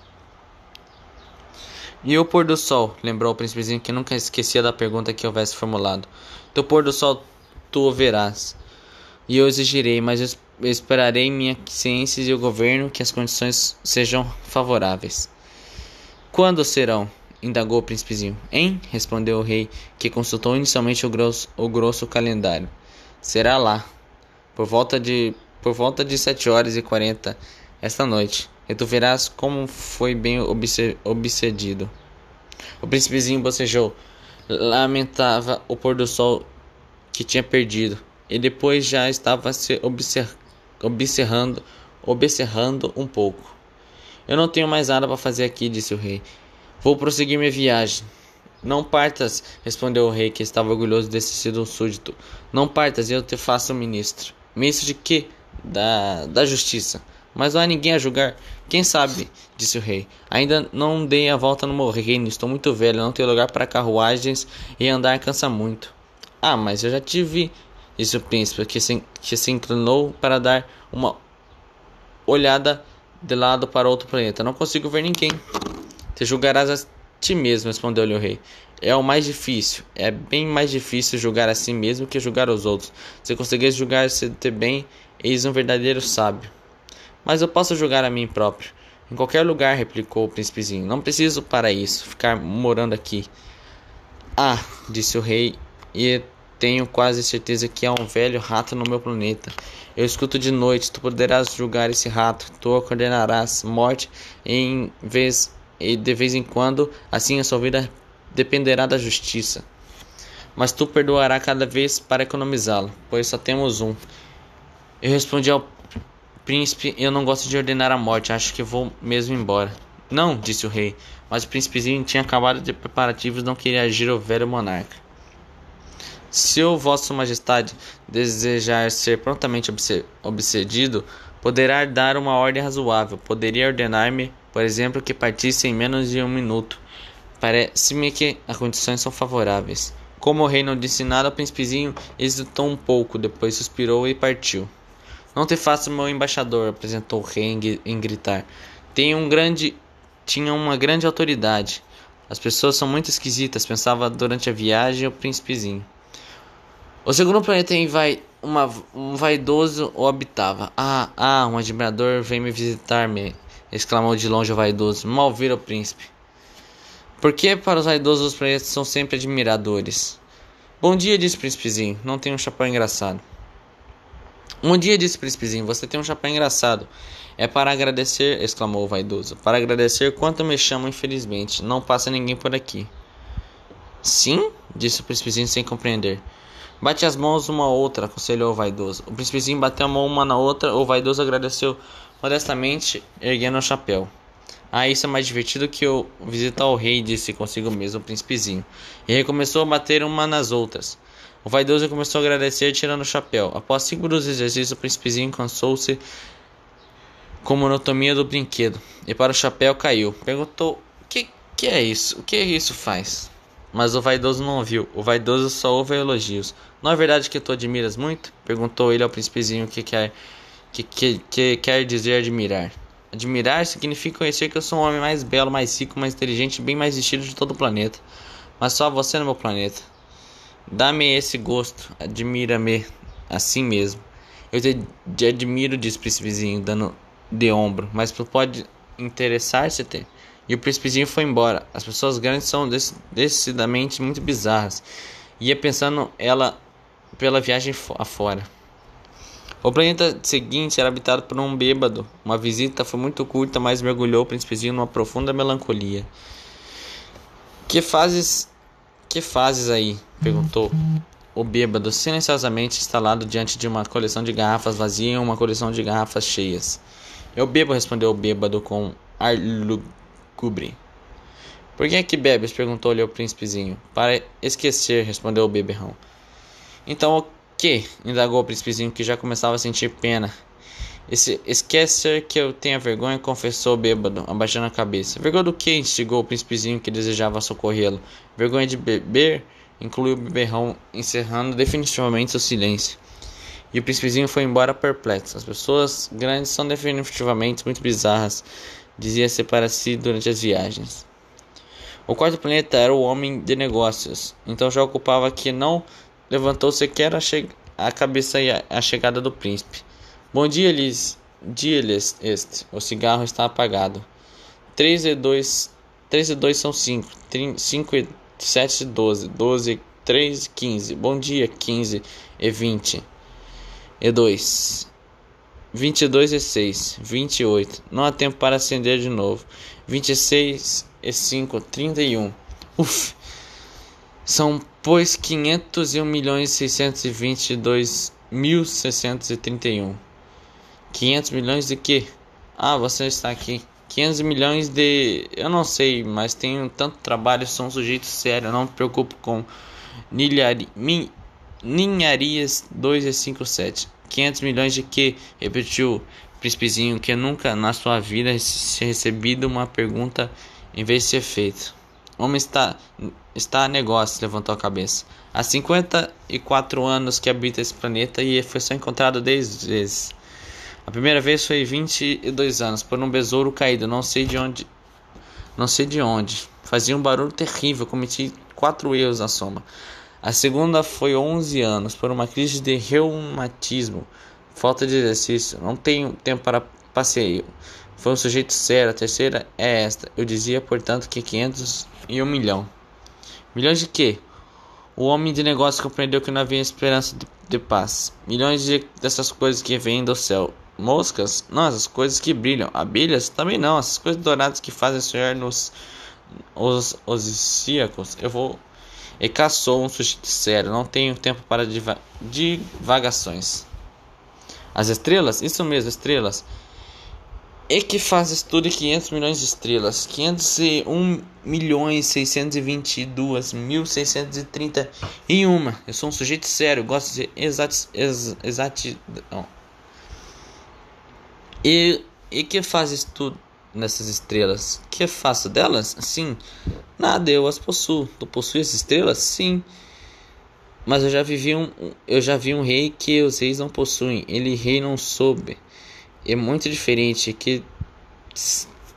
S1: E o pôr do sol? lembrou o príncipezinho que nunca esquecia da pergunta que houvesse formulado. Do pôr do sol tu o verás. E eu exigirei, mas eu esperarei minha ciência e o governo que as condições sejam favoráveis. Quando serão? indagou o príncipezinho. Hein? respondeu o rei, que consultou inicialmente o grosso, o grosso calendário. Será lá, por volta de por volta de sete horas e quarenta esta noite, e tu verás como foi bem obsedido. O príncipezinho bocejou, lamentava o pôr do sol que tinha perdido, e depois já estava se observando, observando um pouco. Eu não tenho mais nada para fazer aqui, disse o rei. Vou prosseguir minha viagem. Não partas, respondeu o rei, que estava orgulhoso de sido um súdito. Não partas, eu te faço ministro. Ministro de quê? Da, da justiça. Mas não há ninguém a julgar. Quem sabe? disse o rei. Ainda não dei a volta no meu reino. Estou muito velho, não tenho lugar para carruagens e andar cansa muito. Ah, mas eu já te vi, disse o príncipe, que se, que se inclinou para dar uma olhada de lado para outro planeta. Não consigo ver ninguém. Te julgarás a ti mesmo, respondeu-lhe o rei. É o mais difícil. É bem mais difícil julgar a si mesmo que julgar os outros. Se conseguires julgar-se bem, eis um verdadeiro sábio. Mas eu posso julgar a mim próprio. Em qualquer lugar, replicou o príncipezinho. Não preciso para isso ficar morando aqui. Ah, disse o rei, e tenho quase certeza que há um velho rato no meu planeta. Eu escuto de noite, tu poderás julgar esse rato, tu condenarás morte em vez e de vez em quando, assim a sua vida dependerá da justiça. Mas tu perdoará cada vez para economizá-lo, pois só temos um. Eu respondi ao príncipe: Eu não gosto de ordenar a morte, acho que vou mesmo embora. Não, disse o rei, mas o príncipezinho tinha acabado de preparativos não queria agir o velho monarca. Se o vosso majestade desejar ser prontamente obsedido, poderá dar uma ordem razoável. Poderia ordenar-me por exemplo, que partisse em menos de um minuto. Parece-me que as condições são favoráveis. Como o rei não disse nada ao príncipezinho, hesitou um pouco, depois suspirou e partiu. Não te faça meu embaixador, apresentou o rei em gritar. Tem um grande, tinha uma grande autoridade. As pessoas são muito esquisitas, pensava durante a viagem o príncipezinho. O segundo planeta em vai, uma, um vaidoso o habitava. Ah, ah, um admirador vem me visitar-me exclamou de longe o vaidoso. Mal vira o príncipe. Por que para os vaidosos os planetas são sempre admiradores? Bom dia, disse o príncipezinho. Não tem um chapéu engraçado. Um dia, disse o príncipezinho, você tem um chapéu engraçado. É para agradecer, exclamou o vaidoso. Para agradecer quanto me chamam, infelizmente. Não passa ninguém por aqui. Sim? disse o príncipezinho sem compreender. Bate as mãos uma outra, aconselhou o vaidoso. O príncipezinho bateu a mão uma na outra, o vaidoso agradeceu modestamente erguendo o chapéu. Ah, isso é mais divertido que eu visitar o rei, disse consigo mesmo o príncipezinho. E recomeçou a bater uma nas outras. O vaidoso começou a agradecer, tirando o chapéu. Após cinco dos exercícios, o príncipezinho cansou-se com a monotonia do brinquedo. E para o chapéu caiu. Perguntou: O que, que é isso? O que isso faz? Mas o vaidoso não ouviu. O vaidoso só ouve elogios. Não é verdade que tu admiras muito? Perguntou ele ao príncipezinho que quer que, que, que quer dizer admirar. Admirar significa conhecer que eu sou o homem mais belo, mais rico, mais inteligente bem mais vestido de todo o planeta. Mas só você no meu planeta. Dá-me esse gosto, admira-me assim mesmo. Eu te admiro, disse o príncipezinho, dando de ombro, mas pode interessar-se ter. E o príncipezinho foi embora. As pessoas grandes são decididamente muito bizarras. Ia pensando ela pela viagem afora. O planeta seguinte era habitado por um bêbado. Uma visita foi muito curta, mas mergulhou o príncipezinho numa profunda melancolia. Que fazes. Que fazes aí? perguntou o bêbado, silenciosamente instalado diante de uma coleção de garrafas vazias e uma coleção de garrafas cheias. Eu bebo, respondeu o bêbado com ar lúgubre. Por que é que bebes? perguntou-lhe o príncipezinho. Para esquecer, respondeu o beberrão. Então o que? indagou o príncipezinho que já começava a sentir pena. Esse esquecer que eu tenha vergonha, confessou o bêbado, abaixando a cabeça. Vergonha do que? instigou o príncipezinho que desejava socorrê-lo. Vergonha de beber? incluiu o beberrão, encerrando definitivamente seu silêncio. E o príncipezinho foi embora perplexo. As pessoas grandes são definitivamente muito bizarras, dizia-se para si durante as viagens. O quarto planeta era o homem de negócios, então já ocupava que não levantou sequer a, a cabeça e a, a, chegada do príncipe. Bom dia, Liz. Dia, Liz, este. O cigarro está apagado. 3 e 2, 3 e 2 são 5. 5 e 7 e 12. 12 e 3 e 15. Bom dia, 15 e 20 e 2. 22 e 6, 28. Não há tempo para acender de novo. 26 e 5, 31. Uf! São, pois, 501 milhões 622 mil 631. 500 milhões de quê? Ah, você está aqui. 500 milhões de. Eu não sei, mas tenho tanto trabalho, sou um sujeito sério, não me preocupo com nilhari... ninharias 2 e 5, 7. 500 milhões de que? Repetiu príncipezinho, que nunca na sua vida se recebido uma pergunta em vez de ser feito. O homem está, está a negócio, levantou a cabeça. Há 54 anos que habita esse planeta e foi só encontrado 10 vezes. A primeira vez foi 22 anos, por um besouro caído, não sei de onde. Não sei de onde. Fazia um barulho terrível, cometi quatro erros na soma. A segunda foi 11 anos, por uma crise de reumatismo, falta de exercício, não tenho tempo para passeio. Foi um sujeito sério. A terceira é esta. Eu dizia, portanto, que 500 e um milhão. Milhões de quê? O homem de negócio compreendeu que não havia esperança de, de paz. Milhões de, dessas coisas que vêm do céu. Moscas? Não, essas coisas que brilham. Abelhas? Também não. Essas coisas douradas que fazem sonhar nos os, os Eu vou. E caçou um sujeito sério. Não tenho tempo para diva divagações. As estrelas? Isso mesmo, estrelas. E que fazes tudo 500 milhões de estrelas. 501 milhões 622 mil 631. Eu sou um sujeito sério. Gosto de exatidão. Ex, exatidão. E, e que fazes tu nessas estrelas? Que faço delas? Sim. Nada, eu as possuo. Tu possuis estrelas? Sim. Mas eu já vivi um, eu já vi um rei que os reis não possuem. Ele rei não soube. É muito diferente que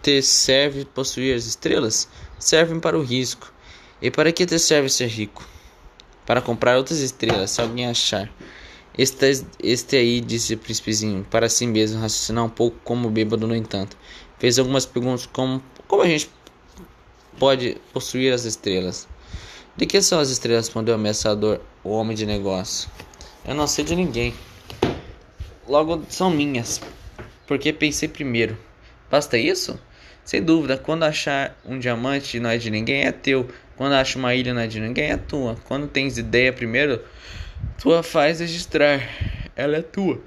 S1: te serve possuir as estrelas servem para o risco. E para que te serve ser rico? Para comprar outras estrelas, se alguém achar. Este, este aí, disse o príncipezinho, para si mesmo, raciocinar um pouco como bêbado, no entanto. Fez algumas perguntas como como a gente pode possuir as estrelas. De que são as estrelas? Respondeu o ameaçador, o homem de negócio. Eu não sei de ninguém. Logo são minhas, porque pensei primeiro. Basta isso? Sem dúvida, quando achar um diamante não é de ninguém, é teu. Quando acha uma ilha não é de ninguém, é tua. Quando tens ideia primeiro, tua faz registrar, ela é tua.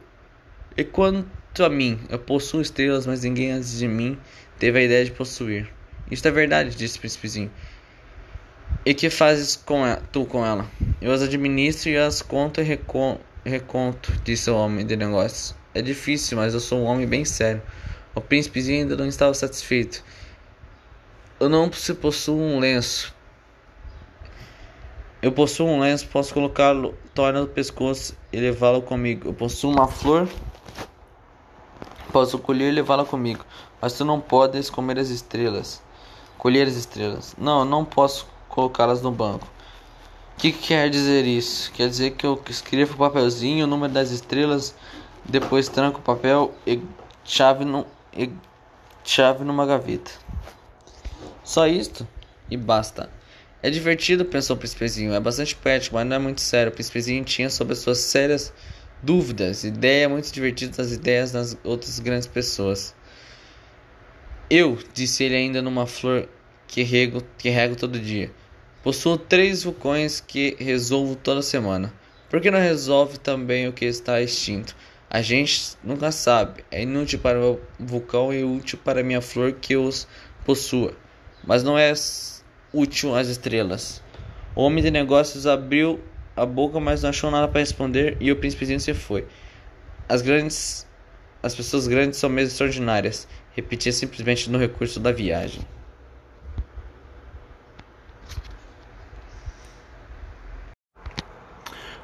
S1: E quanto a mim, eu possuo estrelas, mas ninguém antes de mim teve a ideia de possuir. Isto é verdade, disse o príncipezinho. E que fazes com tu com ela? Eu as administro e as conto e recon, reconto, disse o homem de negócios. É difícil, mas eu sou um homem bem sério. O príncipezinho ainda não estava satisfeito. Eu não possuo um lenço eu possuo um lenço, posso colocá-lo, torna no pescoço e levá-lo comigo. Eu possuo uma flor, posso colher e levá-la comigo. Mas tu não podes comer as estrelas, colher as estrelas. Não, não posso colocá-las no banco. O que quer dizer isso? Quer dizer que eu escrevo o papelzinho, o número das estrelas Depois tranca o papel e chave, no, e chave numa gaveta. Só isto e basta. É divertido, pensou o príncipezinho. É bastante poético, mas não é muito sério. O príncipezinho tinha sobre as suas sérias dúvidas, ideias muito divertidas das ideias das outras grandes pessoas. Eu, disse ele ainda numa flor que rego, que rego todo dia. Possuo três vulcões que resolvo toda semana. Por que não resolve também o que está extinto? A gente nunca sabe. É inútil para o vulcão e útil para minha flor que os possua. Mas não é útil às estrelas. O homem de negócios abriu a boca, mas não achou nada para responder e o príncipezinho se foi. As grandes as pessoas grandes são mesmo extraordinárias. Repetia simplesmente no recurso da viagem.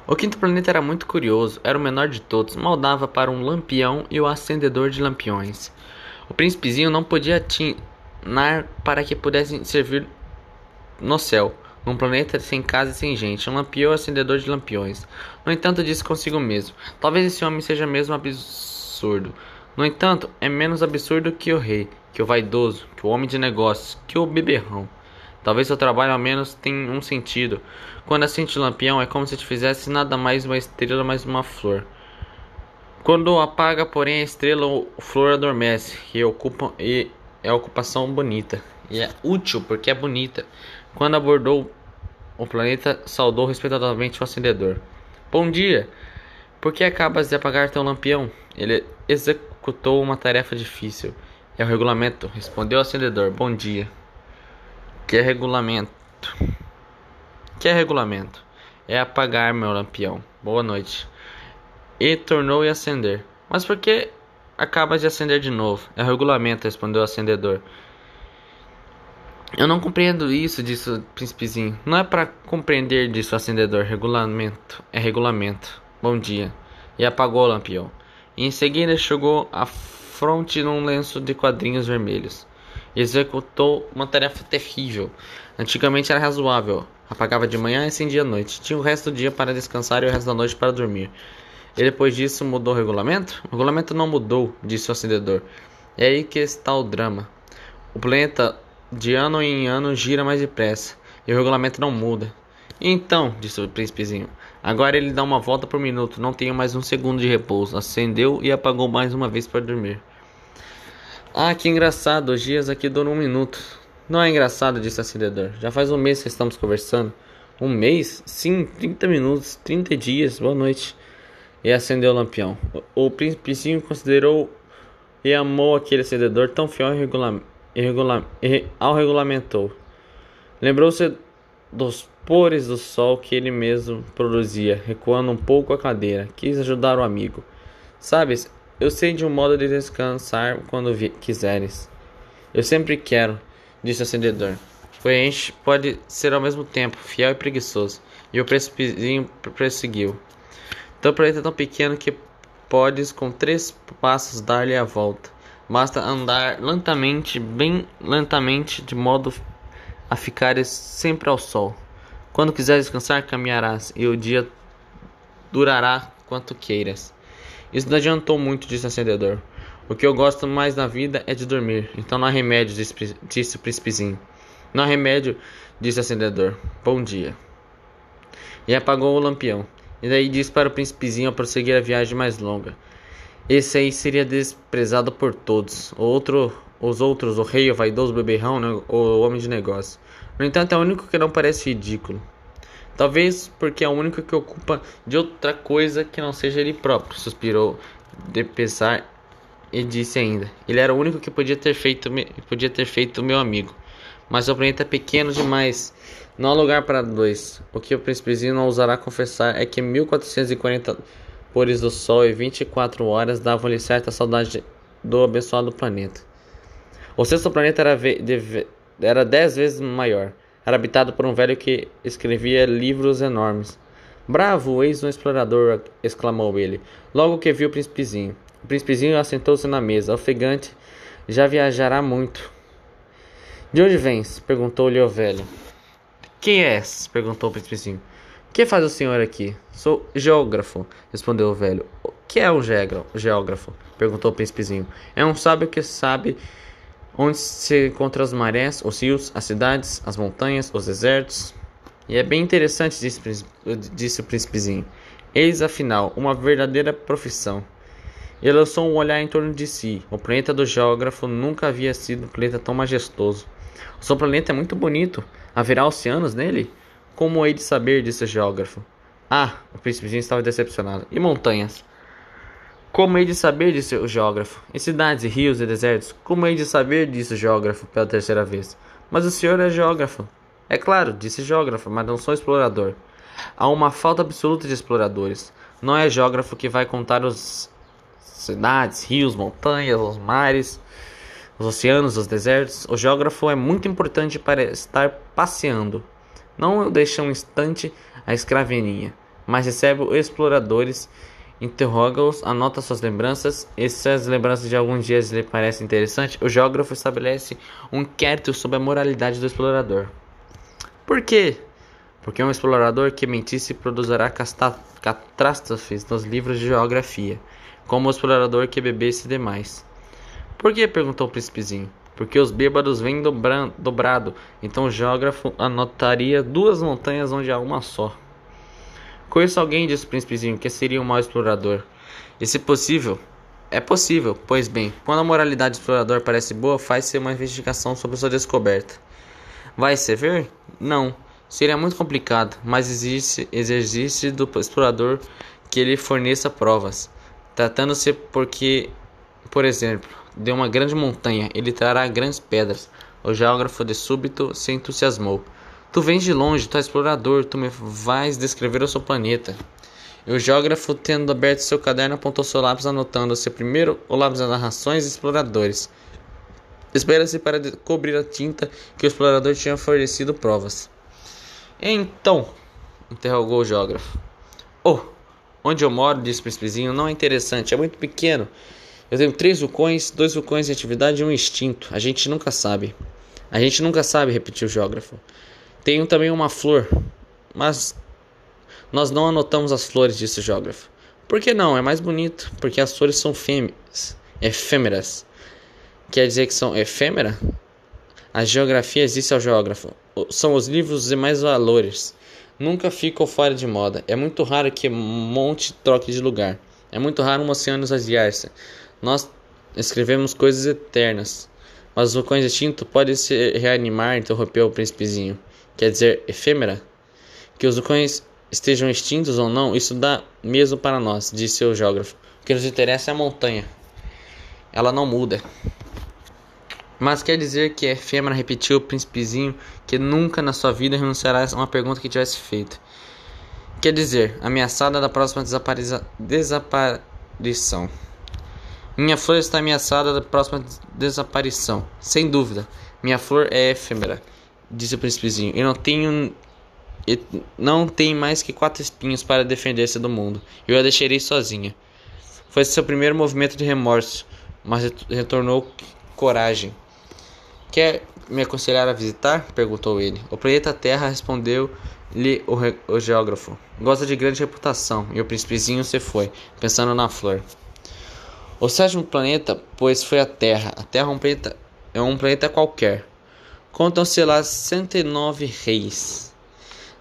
S1: O quinto planeta era muito curioso, era o menor de todos, mal dava para um lampião e o acendedor de lampiões. O príncipezinho não podia atinar para que pudessem servir no céu, num planeta sem casa e sem gente, um lampião acendedor de lampiões. No entanto, disse consigo mesmo: talvez esse homem seja mesmo absurdo. No entanto, é menos absurdo que o rei, que o vaidoso, que o homem de negócios, que o beberrão. Talvez seu trabalho ao menos tenha um sentido. Quando acende o lampião é como se te fizesse nada mais uma estrela, mais uma flor. Quando apaga, porém, a estrela ou flor adormece e, ocupa, e é ocupação bonita. E é útil porque é bonita. Quando abordou o planeta, saudou respeitosamente o acendedor. Bom dia! Por que acabas de apagar teu lampião? Ele executou uma tarefa difícil. É o regulamento, respondeu o acendedor. Bom dia. Que é regulamento? Que é regulamento? É apagar meu lampião. Boa noite. E tornou a acender. Mas por que acabas de acender de novo? É regulamento, respondeu o acendedor. Eu não compreendo isso, disse o príncipezinho. Não é para compreender, disse o acendedor. Regulamento. É regulamento. Bom dia. E apagou o lampião. E em seguida enxugou a fronte num lenço de quadrinhos vermelhos executou uma tarefa terrível. Antigamente era razoável. Apagava de manhã e acendia à noite. Tinha o resto do dia para descansar e o resto da noite para dormir. E depois disso mudou o regulamento? O regulamento não mudou, disse o acendedor. É aí que está o drama. O planeta de ano em ano gira mais depressa e o regulamento não muda. Então, disse o príncipezinho, agora ele dá uma volta por minuto, não tenho mais um segundo de repouso. Acendeu e apagou mais uma vez para dormir. Ah, que engraçado, os dias aqui duram um minuto. Não é engraçado, disse o acendedor. Já faz um mês que estamos conversando. Um mês? Sim, 30 minutos, 30 dias, boa noite. E acendeu o lampião. O, o príncipezinho considerou e amou aquele acendedor tão fiel e regula, regula, ao regulamentou. Lembrou-se dos pores do sol que ele mesmo produzia, recuando um pouco a cadeira. Quis ajudar o amigo. Sabes, eu sei de um modo de descansar quando quiseres. Eu sempre quero, disse o acendedor. Pois pode ser ao mesmo tempo fiel e preguiçoso. E o precipizinho prosseguiu. Teu planeta é tão pequeno que podes com três passos dar-lhe a volta. Basta andar lentamente, bem lentamente, de modo a ficares sempre ao sol. Quando quiseres descansar, caminharás, e o dia durará quanto queiras. Isso não adiantou muito, disse o acendedor. O que eu gosto mais na vida é de dormir. Então não há remédio, disse, disse o príncipezinho. Não há remédio, disse o acendedor. Bom dia. E apagou o lampião. E daí disse para o príncipezinho a prosseguir a viagem mais longa. Esse aí seria desprezado por todos. O outro, os outros, o rei, o vaidoso, o beberrão, né, o homem de negócio. No entanto, é o único que não parece ridículo. Talvez porque é o único que ocupa de outra coisa que não seja ele próprio, suspirou de pesar e disse ainda. Ele era o único que podia ter feito, podia ter feito meu amigo. Mas o planeta é pequeno demais. Não há lugar para dois. O que o príncipezinho não ousará confessar é que 1440 pores do sol e 24 horas davam-lhe certa saudade do abençoado planeta. O sexto planeta era, era dez vezes maior. Era habitado por um velho que escrevia livros enormes. Bravo, eis um explorador! exclamou ele, logo que viu o príncipezinho. O príncipezinho assentou-se na mesa, ofegante, já viajará muito. De onde vens? perguntou-lhe o velho. Quem és? perguntou o príncipezinho. Que faz o senhor aqui? Sou geógrafo, respondeu o velho. que é um geógrafo? Perguntou o príncipezinho. É um sábio que sabe onde se encontram as marés, os rios, as cidades, as montanhas, os desertos. E é bem interessante, disse, o príncipezinho. Eis, afinal, uma verdadeira profissão. Ele lançou um olhar em torno de si. O planeta do geógrafo nunca havia sido um planeta tão majestoso. O seu planeta é muito bonito. Haverá oceanos nele? Como hei de saber, disse o geógrafo. Ah, o príncipezinho estava decepcionado. E montanhas? Como hei de saber, disse o geógrafo. E cidades, rios e desertos? Como hei de saber, disse o geógrafo pela terceira vez. Mas o senhor é geógrafo. É claro, disse o geógrafo, mas não sou explorador. Há uma falta absoluta de exploradores. Não é geógrafo que vai contar os cidades, rios, montanhas, os mares, os oceanos, os desertos. O geógrafo é muito importante para estar passeando. Não deixa um instante a escraveninha, mas recebe exploradores interroga-os, anota suas lembranças, e se as lembranças de alguns dias lhe parecem interessantes, o geógrafo estabelece um inquérito sobre a moralidade do explorador. Por quê? Porque um explorador que mentisse produzirá catástrofes nos livros de geografia, como o explorador que bebesse demais. Por que? perguntou o príncipezinho. Porque os bêbados vêm dobrado, então o geógrafo anotaria duas montanhas onde há uma só. Conheço alguém, disse o príncipezinho, que seria um mau explorador. E se possível, é possível, pois bem, quando a moralidade do explorador parece boa, faz-se uma investigação sobre sua descoberta. Vai se ver? Não. Seria muito complicado, mas existe exercício do explorador que ele forneça provas. Tratando-se porque, por exemplo, de uma grande montanha, ele trará grandes pedras. O geógrafo de súbito se entusiasmou. Tu vens de longe, tu és explorador, tu me vais descrever o seu planeta. E o geógrafo, tendo aberto seu caderno, apontou seu lápis, anotando-se primeiro o lápis das narrações e exploradores. Espera-se para cobrir a tinta que o explorador tinha fornecido provas. Então, interrogou o geógrafo. Oh, onde eu moro, disse o príncipezinho, não é interessante, é muito pequeno. Eu tenho três vulcões, dois vulcões em atividade e um extinto. A gente nunca sabe. A gente nunca sabe, repetiu o geógrafo. Tenho também uma flor, mas nós não anotamos as flores, disse o geógrafo. Por que não? É mais bonito, porque as flores são fêmeas, efêmeras. Quer dizer que são efêmera? A geografia existe ao geógrafo. São os livros de mais valores. Nunca ficam fora de moda. É muito raro que monte troque de lugar. É muito raro um oceano esvaziar-se. Nós escrevemos coisas eternas. Mas vulcões extintos podem se reanimar, interrompeu o príncipezinho quer dizer efêmera, que os vulcões estejam extintos ou não, isso dá mesmo para nós, disse o geógrafo. O que nos interessa é a montanha. Ela não muda. Mas quer dizer que efêmera repetiu o príncipezinho que nunca na sua vida renunciará a uma pergunta que tivesse feito. Quer dizer, ameaçada da próxima desaparição. Minha flor está ameaçada da próxima desaparição. Sem dúvida, minha flor é efêmera disse o príncipezinho. Eu não tenho. Eu não tem mais que quatro espinhos para defender-se do mundo. Eu a deixarei sozinha. Foi seu primeiro movimento de remorso, mas retornou coragem. Quer me aconselhar a visitar? perguntou ele. O planeta Terra respondeu-lhe o, o geógrafo. Gosta de grande reputação. E o príncipezinho se foi, pensando na flor. O sétimo planeta, pois, foi a Terra. A Terra é um planeta, é um planeta qualquer. Contam-se lá 109 reis.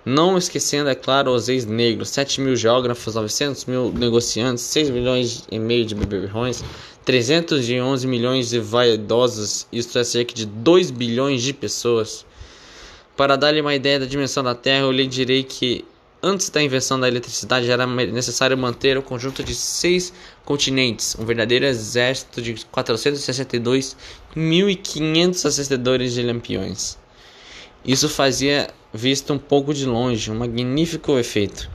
S1: Não esquecendo, é claro, os ex-negros, 7 mil geógrafos, 900 mil negociantes, 6 milhões e meio de beberrões, 311 milhões de vaidosos, isto é cerca de 2 bilhões de pessoas. Para dar-lhe uma ideia da dimensão da Terra, eu lhe direi que Antes da invenção da eletricidade era necessário manter o conjunto de seis continentes, um verdadeiro exército de 462.500 assistedores de lampiões. Isso fazia, visto um pouco de longe, um magnífico efeito.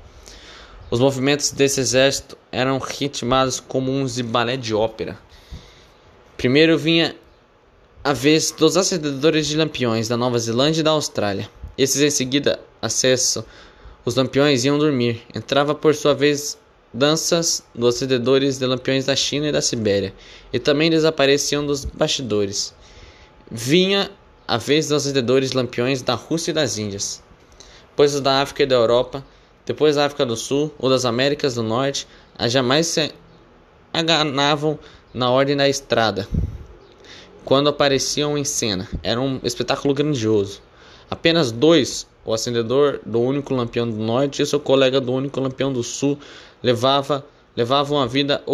S1: Os movimentos desse exército eram ritmados como uns de balé de ópera. Primeiro vinha a vez dos acendedores de lampiões da Nova Zelândia e da Austrália. Esses em seguida acesso os lampiões iam dormir. Entrava por sua vez danças dos acendedores de lampiões da China e da Sibéria, e também desapareciam dos bastidores. Vinha a vez dos acendedores de lampiões da Rússia e das Índias, depois os da África e da Europa, depois da África do Sul ou das Américas do Norte, a jamais se aganavam na ordem da estrada quando apareciam em cena. Era um espetáculo grandioso. Apenas dois, o acendedor do único lampião do norte e seu colega do único lampião do sul, levava, levavam a vida,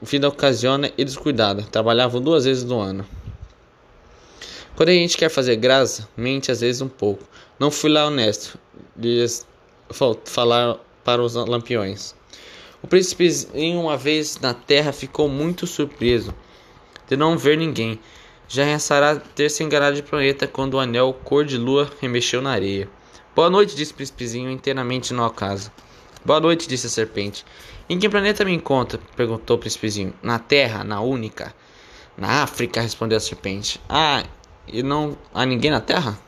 S1: vida ocasiona e descuidada. Trabalhavam duas vezes no ano. Quando a gente quer fazer graça, mente às vezes um pouco. Não fui lá honesto, lhes falar para os lampiões. O príncipe, em uma vez na terra, ficou muito surpreso de não ver ninguém. Já ressará ter se enganado de planeta quando o anel cor de lua remexeu na areia. Boa noite, disse o príncipezinho, inteiramente no acaso. Boa noite, disse a serpente. Em que planeta me encontra? perguntou o príncipezinho. Na Terra, na única. Na África, respondeu a serpente. Ah, e não há ninguém na Terra?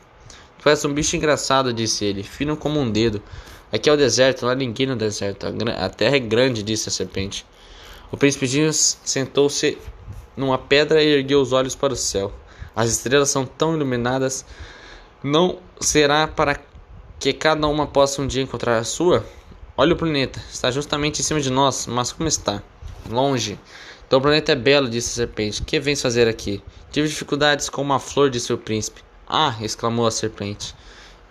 S1: Tu és um bicho engraçado, disse ele, fino como um dedo. Aqui é o deserto, há ninguém no deserto. A, terra é grande, disse a serpente. O príncipezinho sentou-se numa pedra e ergueu os olhos para o céu. As estrelas são tão iluminadas. Não será para que cada uma possa um dia encontrar a sua? Olha o planeta, está justamente em cima de nós, mas como está? Longe. Então o planeta é belo, disse a serpente. Que vens fazer aqui? Tive dificuldades com uma flor, disse o príncipe. Ah! exclamou a serpente.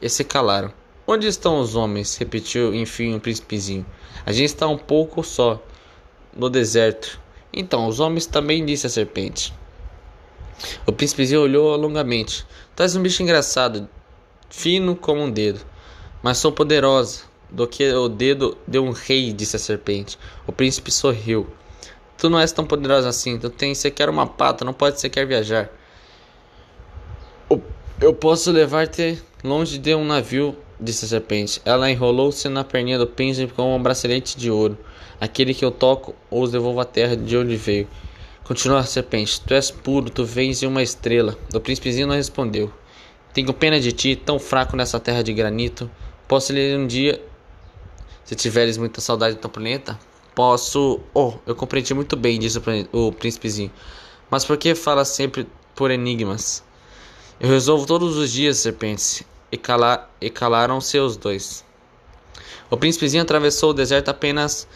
S1: E se calaram. Onde estão os homens? repetiu enfim o príncipezinho. A gente está um pouco só no deserto. Então, os homens também, disse a serpente. O príncipezinho olhou longamente. És um bicho engraçado, fino como um dedo, mas sou poderosa do que o dedo de um rei, disse a serpente. O príncipe sorriu. Tu não és tão poderosa assim, tu tens sequer uma pata, não pode sequer viajar. Eu posso levar-te longe de um navio disse a serpente. Ela enrolou-se na perninha do príncipe com um bracelete de ouro. Aquele que eu toco os devolvo à terra de onde veio. Continuou a serpente. Tu és puro, tu vens em uma estrela. O príncipezinho não respondeu. Tenho pena de ti, tão fraco nessa terra de granito. Posso ler um dia, se tiveres muita saudade do teu planeta? Posso. Oh, eu compreendi muito bem, disse o, o príncipezinho. Mas por que fala sempre por enigmas? Eu resolvo todos os dias, serpentes e, cala e calaram-se os dois. O príncipezinho atravessou o deserto apenas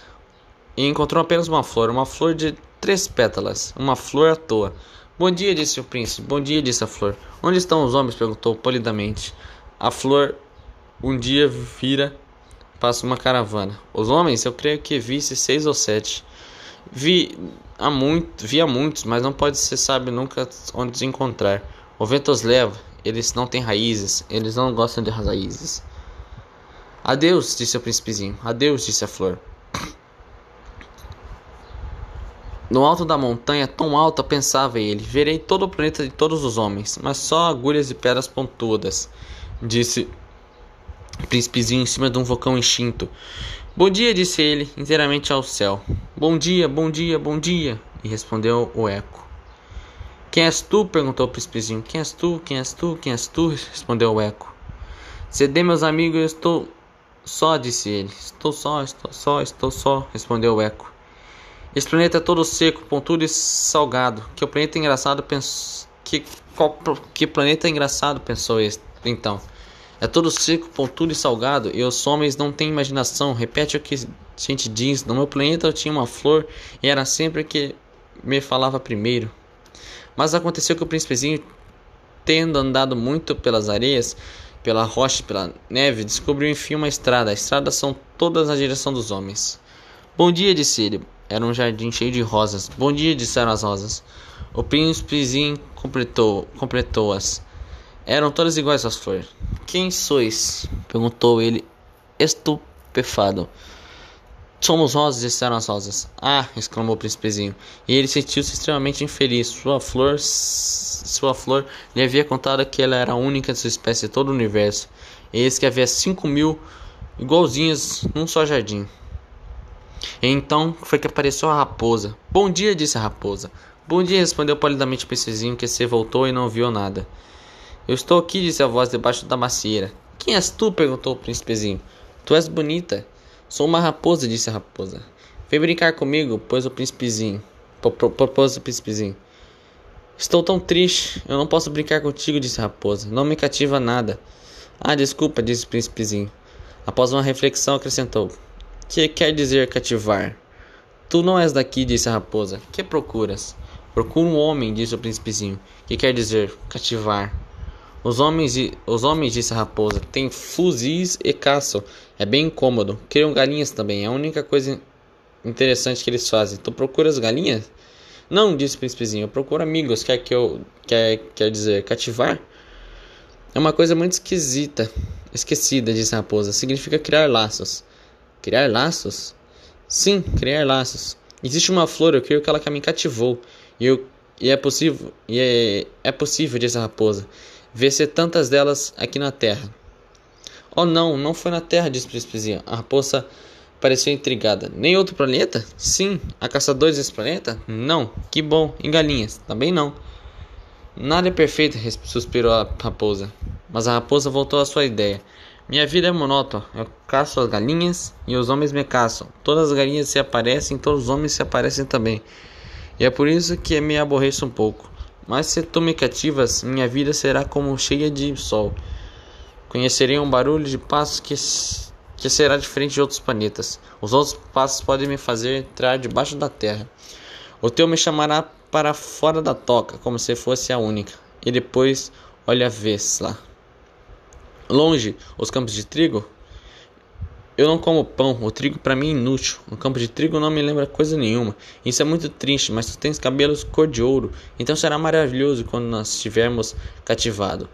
S1: e encontrou apenas uma flor, uma flor de três pétalas, uma flor à toa. Bom dia, disse o príncipe. Bom dia, disse a flor. Onde estão os homens? perguntou polidamente. A flor um dia vira passa uma caravana. Os homens, eu creio que visse seis ou sete. Vi a muito, vi a muitos, mas não pode se sabe nunca onde os encontrar. O vento os leva eles não têm raízes, eles não gostam de raízes. Adeus, disse o príncipezinho. Adeus, disse a flor. No alto da montanha, tão alta, pensava ele, verei todo o planeta de todos os homens, mas só agulhas e pedras pontudas, disse príncipezinho em cima de um vulcão extinto. Bom dia, disse ele, inteiramente ao céu. Bom dia, bom dia, bom dia, e respondeu o eco. Quem és tu? perguntou o príncipezinho. Quem és tu? Quem és tu? Quem és tu? respondeu o eco. Cedê, meus amigos, eu estou só, disse ele. Estou só, estou só, estou só, respondeu o eco. Esse planeta é todo seco, pontudo e salgado. Que o planeta engraçado pensou. Que, qual, que planeta engraçado, pensou este. Então. É todo seco, pontudo e salgado, e os homens não têm imaginação. Repete o que a gente diz. No meu planeta eu tinha uma flor e era sempre que me falava primeiro. Mas aconteceu que o príncipezinho, tendo andado muito pelas areias, pela rocha, pela neve, descobriu enfim uma estrada. As estradas são todas na direção dos homens. Bom dia, disse ele. Era um jardim cheio de rosas. Bom dia, disseram as rosas. O príncipezinho completou, completou-as. Eram todas iguais às flores. Quem sois? perguntou ele, estupefado. Somos rosas, disseram as rosas. Ah! exclamou o príncipezinho. E ele sentiu-se extremamente infeliz. Sua flor, sua flor lhe havia contado que ela era a única de sua espécie em todo o universo. Eis que havia cinco mil igualzinhas num só jardim. E então foi que apareceu a raposa. Bom dia, disse a raposa. Bom dia, respondeu polidamente o príncipezinho, que se voltou e não viu nada. Eu estou aqui, disse a voz debaixo da macieira. Quem és tu? perguntou o príncipezinho. Tu és bonita. Sou uma raposa, disse a raposa. Vem brincar comigo, pôs o príncipezinho. Propôs o príncipezinho. Estou tão triste, eu não posso brincar contigo, disse a raposa. Não me cativa nada. Ah, desculpa, disse o príncipezinho. Após uma reflexão, acrescentou: Que quer dizer cativar? Tu não és daqui, disse a raposa. Que procuras? Procuro um homem, disse o príncipezinho. Que quer dizer cativar. Os homens, os homens, disse a raposa, têm fuzis e caçam. É bem incômodo. Criam galinhas também. É a única coisa interessante que eles fazem. Tu procuras galinhas? Não, disse o príncipezinho. Eu procuro amigos. Quer que eu. Quer, quer dizer, cativar? É uma coisa muito esquisita. Esquecida, disse a raposa. Significa criar laços. Criar laços? Sim, criar laços. Existe uma flor, eu creio que ela que me cativou. E, eu, e é possível, e é, é possível, disse a raposa, ver se tantas delas aqui na terra. Oh não, não foi na terra, disse príncipezinho. A raposa pareceu intrigada. Nem outro planeta? Sim. Há caçadores desse planeta? Não. Que bom. E galinhas? Também não. Nada é perfeito, suspirou a raposa. Mas a raposa voltou à sua ideia. Minha vida é monótona. Eu caço as galinhas e os homens me caçam. Todas as galinhas se aparecem, todos os homens se aparecem também. E é por isso que me aborreço um pouco. Mas se tu me cativas, minha vida será como cheia de sol. Conhecerei um barulho de passos que, que será diferente de outros planetas. Os outros passos podem me fazer entrar debaixo da terra. O teu me chamará para fora da toca, como se fosse a única. E depois, olha vez lá. Longe, os campos de trigo. Eu não como pão, o trigo para mim é inútil. Um campo de trigo não me lembra coisa nenhuma. Isso é muito triste, mas tu tens cabelos cor de ouro, então será maravilhoso quando nós estivermos cativado.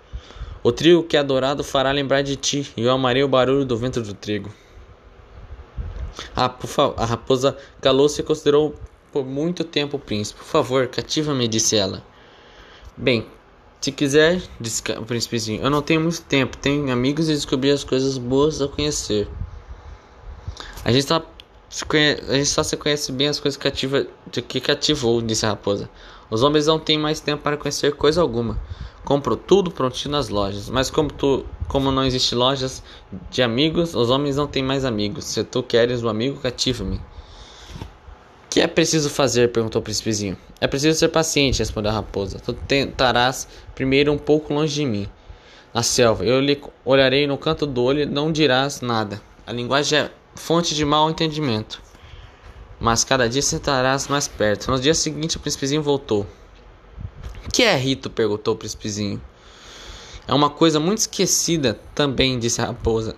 S1: O trigo que é adorado fará lembrar de ti, e eu amarei o barulho do vento do trigo. Ah, a raposa calou-se e considerou por muito tempo o príncipe. Por favor, cativa-me, disse ela. Bem, se quiser, disse o príncipezinho, eu não tenho muito tempo, tenho amigos e descobri as coisas boas a conhecer. A gente, tá, a gente só se conhece bem as coisas cativa, de que cativou, disse a raposa. Os homens não têm mais tempo para conhecer coisa alguma. Compro tudo prontinho nas lojas. Mas como tu, como não existe lojas de amigos, os homens não têm mais amigos. Se tu queres um amigo, cativa-me que é preciso fazer? perguntou o príncipezinho. É preciso ser paciente, respondeu a raposa. Tu tentarás primeiro um pouco longe de mim, na selva. Eu lhe olharei no canto do olho e não dirás nada. A linguagem é fonte de mau entendimento. Mas cada dia sentarás mais perto. No dia seguinte, o príncipezinho voltou. Que é rito? perguntou o príncipezinho. É uma coisa muito esquecida também, disse a raposa.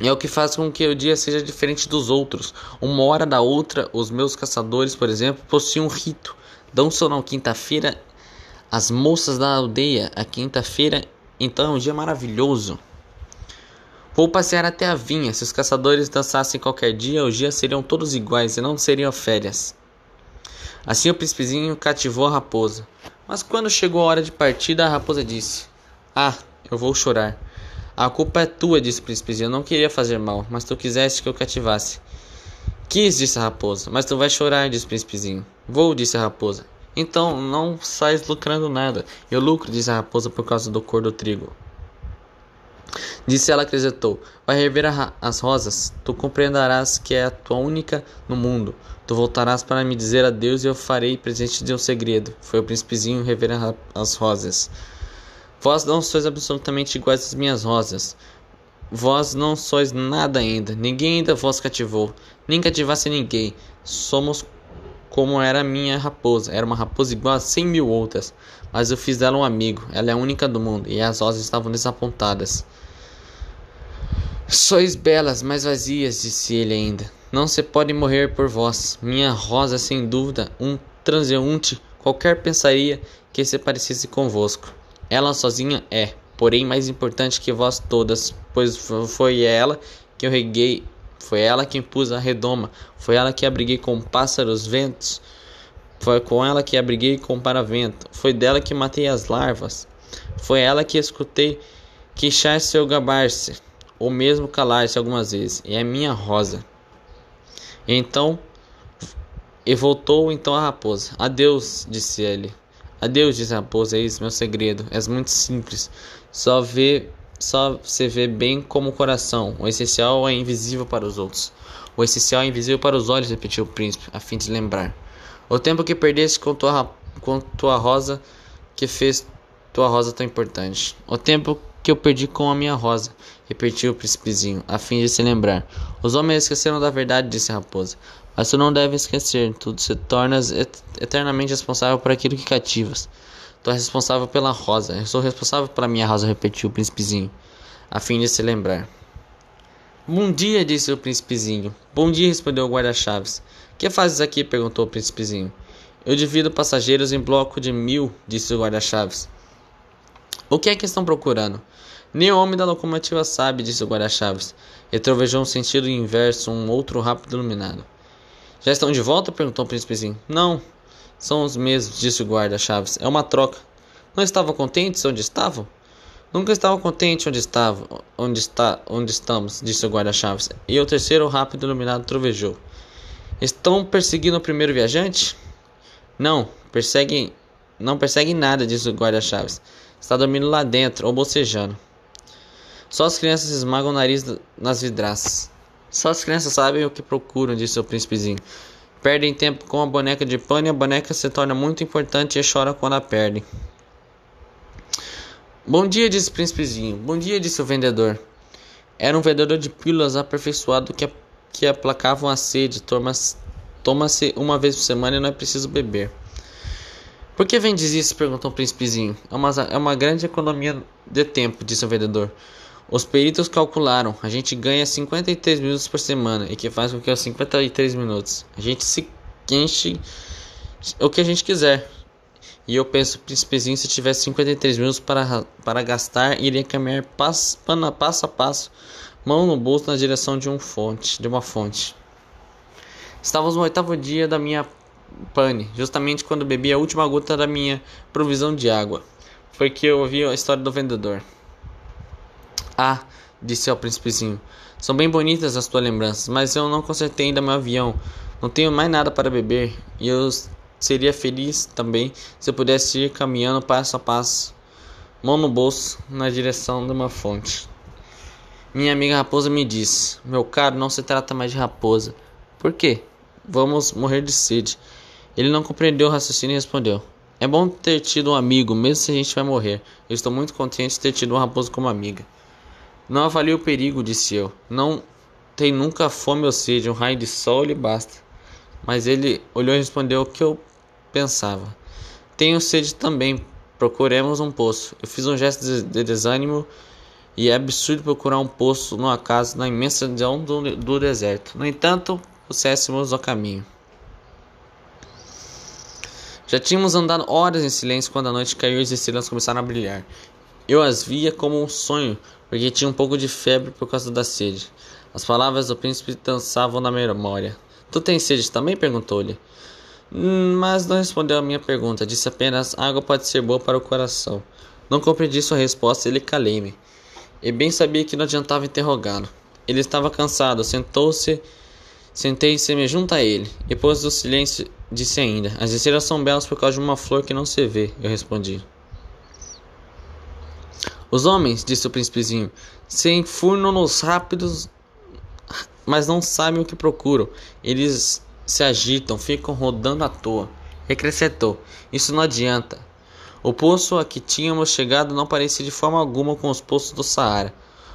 S1: É o que faz com que o dia seja diferente dos outros. Uma hora da outra, os meus caçadores, por exemplo, possuem um rito. Dançam na quinta-feira as moças da aldeia. A quinta-feira, então, é um dia maravilhoso. Vou passear até a vinha. Se os caçadores dançassem qualquer dia, os dias seriam todos iguais e não seriam férias. Assim o príncipezinho cativou a raposa. Mas quando chegou a hora de partida, a raposa disse: Ah, eu vou chorar. A culpa é tua, disse o príncipezinho. Eu não queria fazer mal, mas tu quiseste que eu cativasse. Quis, disse a raposa. Mas tu vais chorar, disse o príncipezinho. Vou, disse a raposa. Então não sais lucrando nada. Eu lucro, disse a raposa, por causa do cor do trigo. Disse ela, acrescentou: Vai rever as rosas, tu compreenderás que é a tua única no mundo. Tu voltarás para me dizer adeus e eu farei presente de um segredo. Foi o príncipezinho rever as rosas. Vós não sois absolutamente iguais às minhas rosas. Vós não sois nada ainda. Ninguém ainda vos cativou. Nem cativasse ninguém. Somos como era a minha raposa. Era uma raposa igual a cem mil outras. Mas eu fiz dela um amigo. Ela é a única do mundo. E as rosas estavam desapontadas. Sois belas, mas vazias, disse ele ainda. Não se pode morrer por vós. Minha rosa, sem dúvida, um transeunte qualquer pensaria que se parecesse convosco. Ela sozinha é, porém, mais importante que vós todas, pois foi ela que eu reguei, foi ela que impus a redoma, foi ela que abriguei com pássaros ventos, foi com ela que abriguei com paravento, foi dela que matei as larvas, foi ela que escutei queixar-se ou gabar-se, ou mesmo calar-se algumas vezes, e é minha rosa. Então, e voltou então a raposa. Adeus, disse ele. Adeus, disse a raposa, é isso meu segredo. És muito simples. Só vê, só se vê bem como o coração. O essencial é invisível para os outros. O essencial é invisível para os olhos, repetiu o príncipe, a fim de lembrar. O tempo que perdeste com tua, com tua rosa, que fez tua rosa tão importante. O tempo que eu perdi com a minha rosa, repetiu o príncipezinho, a fim de se lembrar. Os homens esqueceram da verdade, disse a raposa. Mas tu não deve esquecer, tu se tornas eternamente responsável por aquilo que cativas. Tu és responsável pela rosa. Eu sou responsável pela minha rosa, repetiu o príncipezinho, a fim de se lembrar. Bom dia, disse o príncipezinho. Bom dia, respondeu o guarda-chaves. Que fazes aqui? perguntou o príncipezinho. Eu divido passageiros em bloco de mil, disse o guarda-chaves. O que é que estão procurando? Nem o homem da locomotiva sabe, disse o guarda-chaves. E trovejou um sentido inverso, um outro rápido iluminado. Já estão de volta? perguntou o príncipezinho. Não, são os mesmos, disse o guarda-chaves. É uma troca. Não estavam contentes onde estavam? Nunca estava contente onde estava, onde está, onde estamos, disse o guarda-chaves. E o terceiro rápido iluminado trovejou. Estão perseguindo o primeiro viajante? Não, perseguem, não perseguem nada, disse o guarda-chaves. Está dormindo lá dentro ou bocejando. Só as crianças esmagam o nariz nas vidraças. Só as crianças sabem o que procuram, disse o príncipezinho. Perdem tempo com a boneca de pano e a boneca se torna muito importante e chora quando a perdem. Bom dia, disse o príncipezinho. Bom dia, disse o vendedor. Era um vendedor de pílulas aperfeiçoado que, que aplacavam a sede. Toma-se uma vez por semana e não é preciso beber. Por que vendes isso? perguntou o príncipezinho. É uma, é uma grande economia de tempo, disse o vendedor. Os peritos calcularam. A gente ganha 53 minutos por semana, e que faz com que aos 53 minutos a gente se enche o que a gente quiser. E eu penso, príncipezinho, se tivesse 53 minutos para, para gastar, iria caminhar passo, passo a passo, mão no bolso na direção de, um fonte, de uma fonte. Estávamos no oitavo dia da minha pane, justamente quando bebi a última gota da minha provisão de água. Foi que eu ouvi a história do vendedor. Ah, disse ao príncipezinho, são bem bonitas as tuas lembranças, mas eu não consertei ainda meu avião. Não tenho mais nada para beber e eu seria feliz também se eu pudesse ir caminhando passo a passo, mão no bolso, na direção de uma fonte. Minha amiga raposa me disse: Meu caro, não se trata mais de raposa. Por quê? Vamos morrer de sede. Ele não compreendeu o raciocínio e respondeu: É bom ter tido um amigo, mesmo se a gente vai morrer. Eu estou muito contente de ter tido uma raposa como amiga. Não avalie o perigo, disse eu. Não tem nunca fome ou sede, um raio de sol lhe basta. Mas ele olhou e respondeu o que eu pensava. Tenho sede também, procuremos um poço. Eu fiz um gesto de desânimo e é absurdo procurar um poço numa casa na imensidão do, do deserto. No entanto, pusséssemos o caminho. Já tínhamos andado horas em silêncio quando a noite caiu e as estrelas começaram a brilhar. Eu as via como um sonho, porque tinha um pouco de febre por causa da sede. As palavras do príncipe dançavam na memória. Tu tens sede também? perguntou-lhe. Hum, mas não respondeu a minha pergunta, disse apenas: água pode ser boa para o coração. Não compreendi sua resposta e ele calei-me. E bem sabia que não adiantava interrogá-lo. Ele estava cansado, sentou-se Sentei-se-me junto a ele, depois do silêncio disse ainda: As estrelas são belas por causa de uma flor que não se vê. Eu respondi. Os homens, disse o príncipezinho, se enfurnam nos rápidos, mas não sabem o que procuram. Eles se agitam, ficam rodando à toa. Acrescentou: Isso não adianta. O poço a que tínhamos chegado não parecia de forma alguma com os poços do Saara.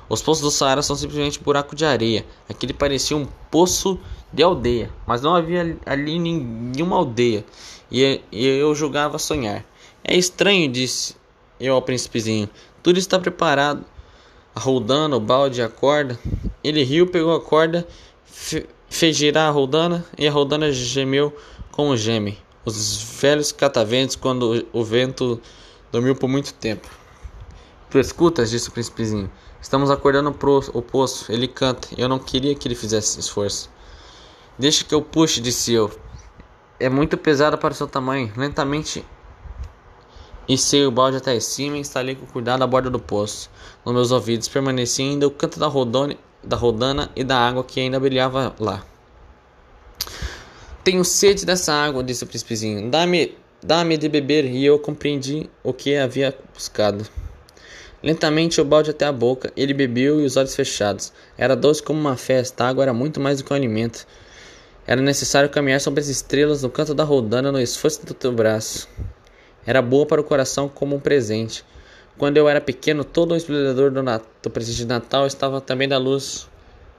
S1: Os poços do Saara são simplesmente buraco de areia. Aquele parecia um poço de aldeia, mas não havia ali nenhuma aldeia. E, eu julgava sonhar. É estranho, disse eu ao príncipezinho. Tudo está preparado. A roldana, o balde, a corda. Ele riu, pegou a corda, fez girar a roldana e a roldana gemeu como geme. Os velhos cataventos quando o vento dormiu por muito tempo. Tu escutas? disse o príncipezinho. Estamos acordando pro, o poço. Ele canta. Eu não queria que ele fizesse esforço. Deixa que eu puxe, disse eu. É muito pesado para o seu tamanho. Lentamente Içei o balde até cima e instalei com cuidado a borda do poço. Nos meus ouvidos permanecia ainda o canto da, rodone, da rodana e da água que ainda brilhava lá. Tenho sede dessa água, disse o príncipezinho. Dá-me dá-me de beber, e eu compreendi o que havia buscado. Lentamente o balde até a boca, ele bebeu e os olhos fechados. Era doce como uma festa, a água era muito mais do que um alimento. Era necessário caminhar sobre as estrelas no canto da rodana no esforço do teu braço. Era boa para o coração como um presente. Quando eu era pequeno, todo o esplendor do, do presente de Natal estava também da luz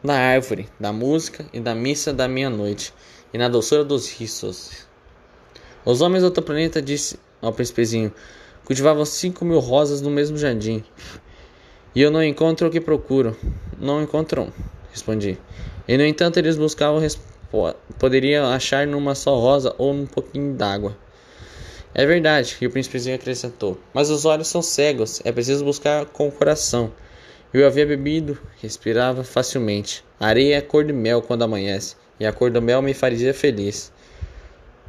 S1: da árvore, da música e da missa da meia-noite. e na doçura dos riços. Os homens do outro planeta, disse ao príncipezinho, cultivavam cinco mil rosas no mesmo jardim. E eu não encontro o que procuro. Não encontram, respondi. E no entanto eles buscavam poderiam achar numa só rosa ou num pouquinho d'água. É verdade, e o príncipezinho acrescentou. Mas os olhos são cegos, é preciso buscar com o coração. Eu havia bebido, respirava facilmente. A areia é cor de mel quando amanhece, e a cor do mel me faria feliz.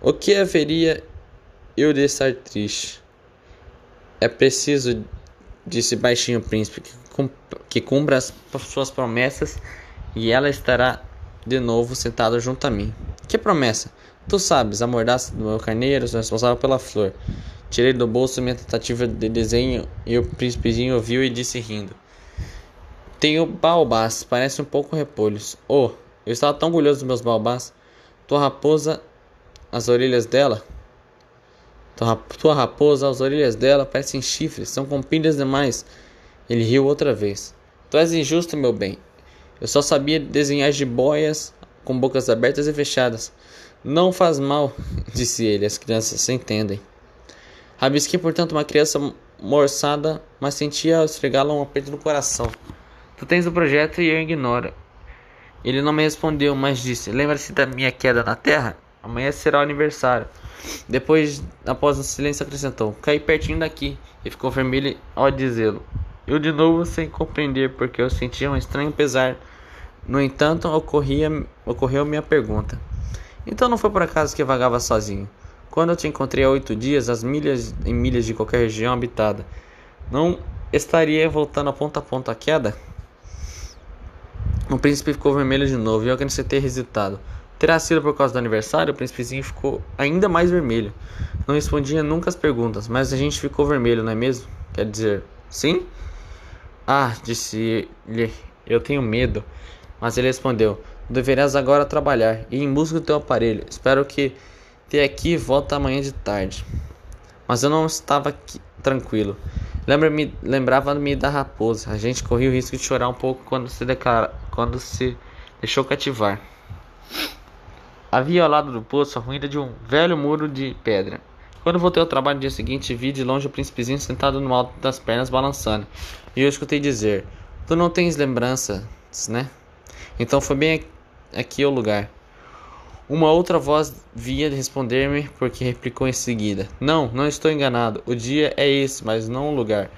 S1: O que haveria eu de estar triste? É preciso, disse baixinho o príncipe, que cumpra as suas promessas e ela estará de novo sentado junto a mim. Que promessa? Tu sabes, a mordaça do meu carneiro, sou responsável pela flor. Tirei do bolso minha tentativa de desenho e o príncipezinho ouviu e disse rindo. Tenho baobás, parecem um pouco repolhos. Oh, eu estava tão orgulhoso dos meus baobás. Tua raposa, as orelhas dela. Tua raposa, as orelhas dela parecem chifres, são compridas demais. Ele riu outra vez. Tu és injusto, meu bem. Eu só sabia desenhar jiboias com bocas abertas e fechadas. Não faz mal, disse ele, as crianças se entendem. Rabisquei, portanto, uma criança morçada, mas sentia ao esfregá-la um aperto no coração. Tu tens o projeto e eu ignoro. Ele não me respondeu, mas disse: Lembra-se da minha queda na terra? Amanhã será o aniversário. Depois, após um silêncio, acrescentou: Caí pertinho daqui. E ficou vermelho ao dizê-lo. Eu de novo sem compreender, porque eu sentia um estranho pesar. No entanto, ocorria, ocorreu minha pergunta. Então não foi por acaso que vagava sozinho? Quando eu te encontrei há oito dias, às milhas e milhas de qualquer região habitada, não estaria voltando a ponta a ponta a queda? O príncipe ficou vermelho de novo e eu acrescentei hesitado. Terá sido por causa do aniversário? O príncipezinho ficou ainda mais vermelho. Não respondia nunca as perguntas, mas a gente ficou vermelho, não é mesmo? Quer dizer, sim? Ah, disse-lhe, eu tenho medo. Mas ele respondeu: Deverás agora trabalhar e em busca do teu aparelho. Espero que te aqui volta amanhã de tarde. Mas eu não estava aqui, tranquilo. Lembra-me, lembrava-me da raposa. A gente corria o risco de chorar um pouco quando se declara, quando se deixou cativar. Havia ao lado do poço a ruína de um velho muro de pedra. Quando voltei ao trabalho no dia seguinte, vi de longe o príncipezinho sentado no alto das pernas balançando. E eu escutei dizer: Tu não tens lembranças, né? Então foi bem aqui o lugar. Uma outra voz via responder-me, porque replicou em seguida: Não, não estou enganado. O dia é esse, mas não o lugar.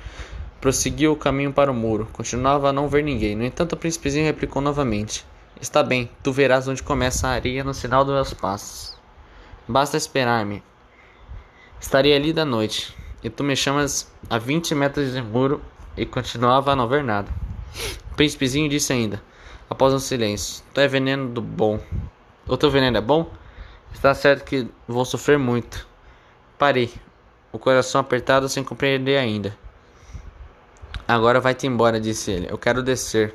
S1: Prosseguiu o caminho para o muro. Continuava a não ver ninguém. No entanto, o príncipezinho replicou novamente: Está bem, tu verás onde começa a areia no sinal dos meus passos. Basta esperar-me. Estarei ali da noite, e tu me chamas a 20 metros de muro e continuava a não ver nada. O príncipezinho disse ainda, após um silêncio: Tu é veneno do bom. O teu veneno é bom? Está certo que vou sofrer muito. Parei, o coração apertado sem compreender ainda. Agora vai-te embora, disse ele. Eu quero descer.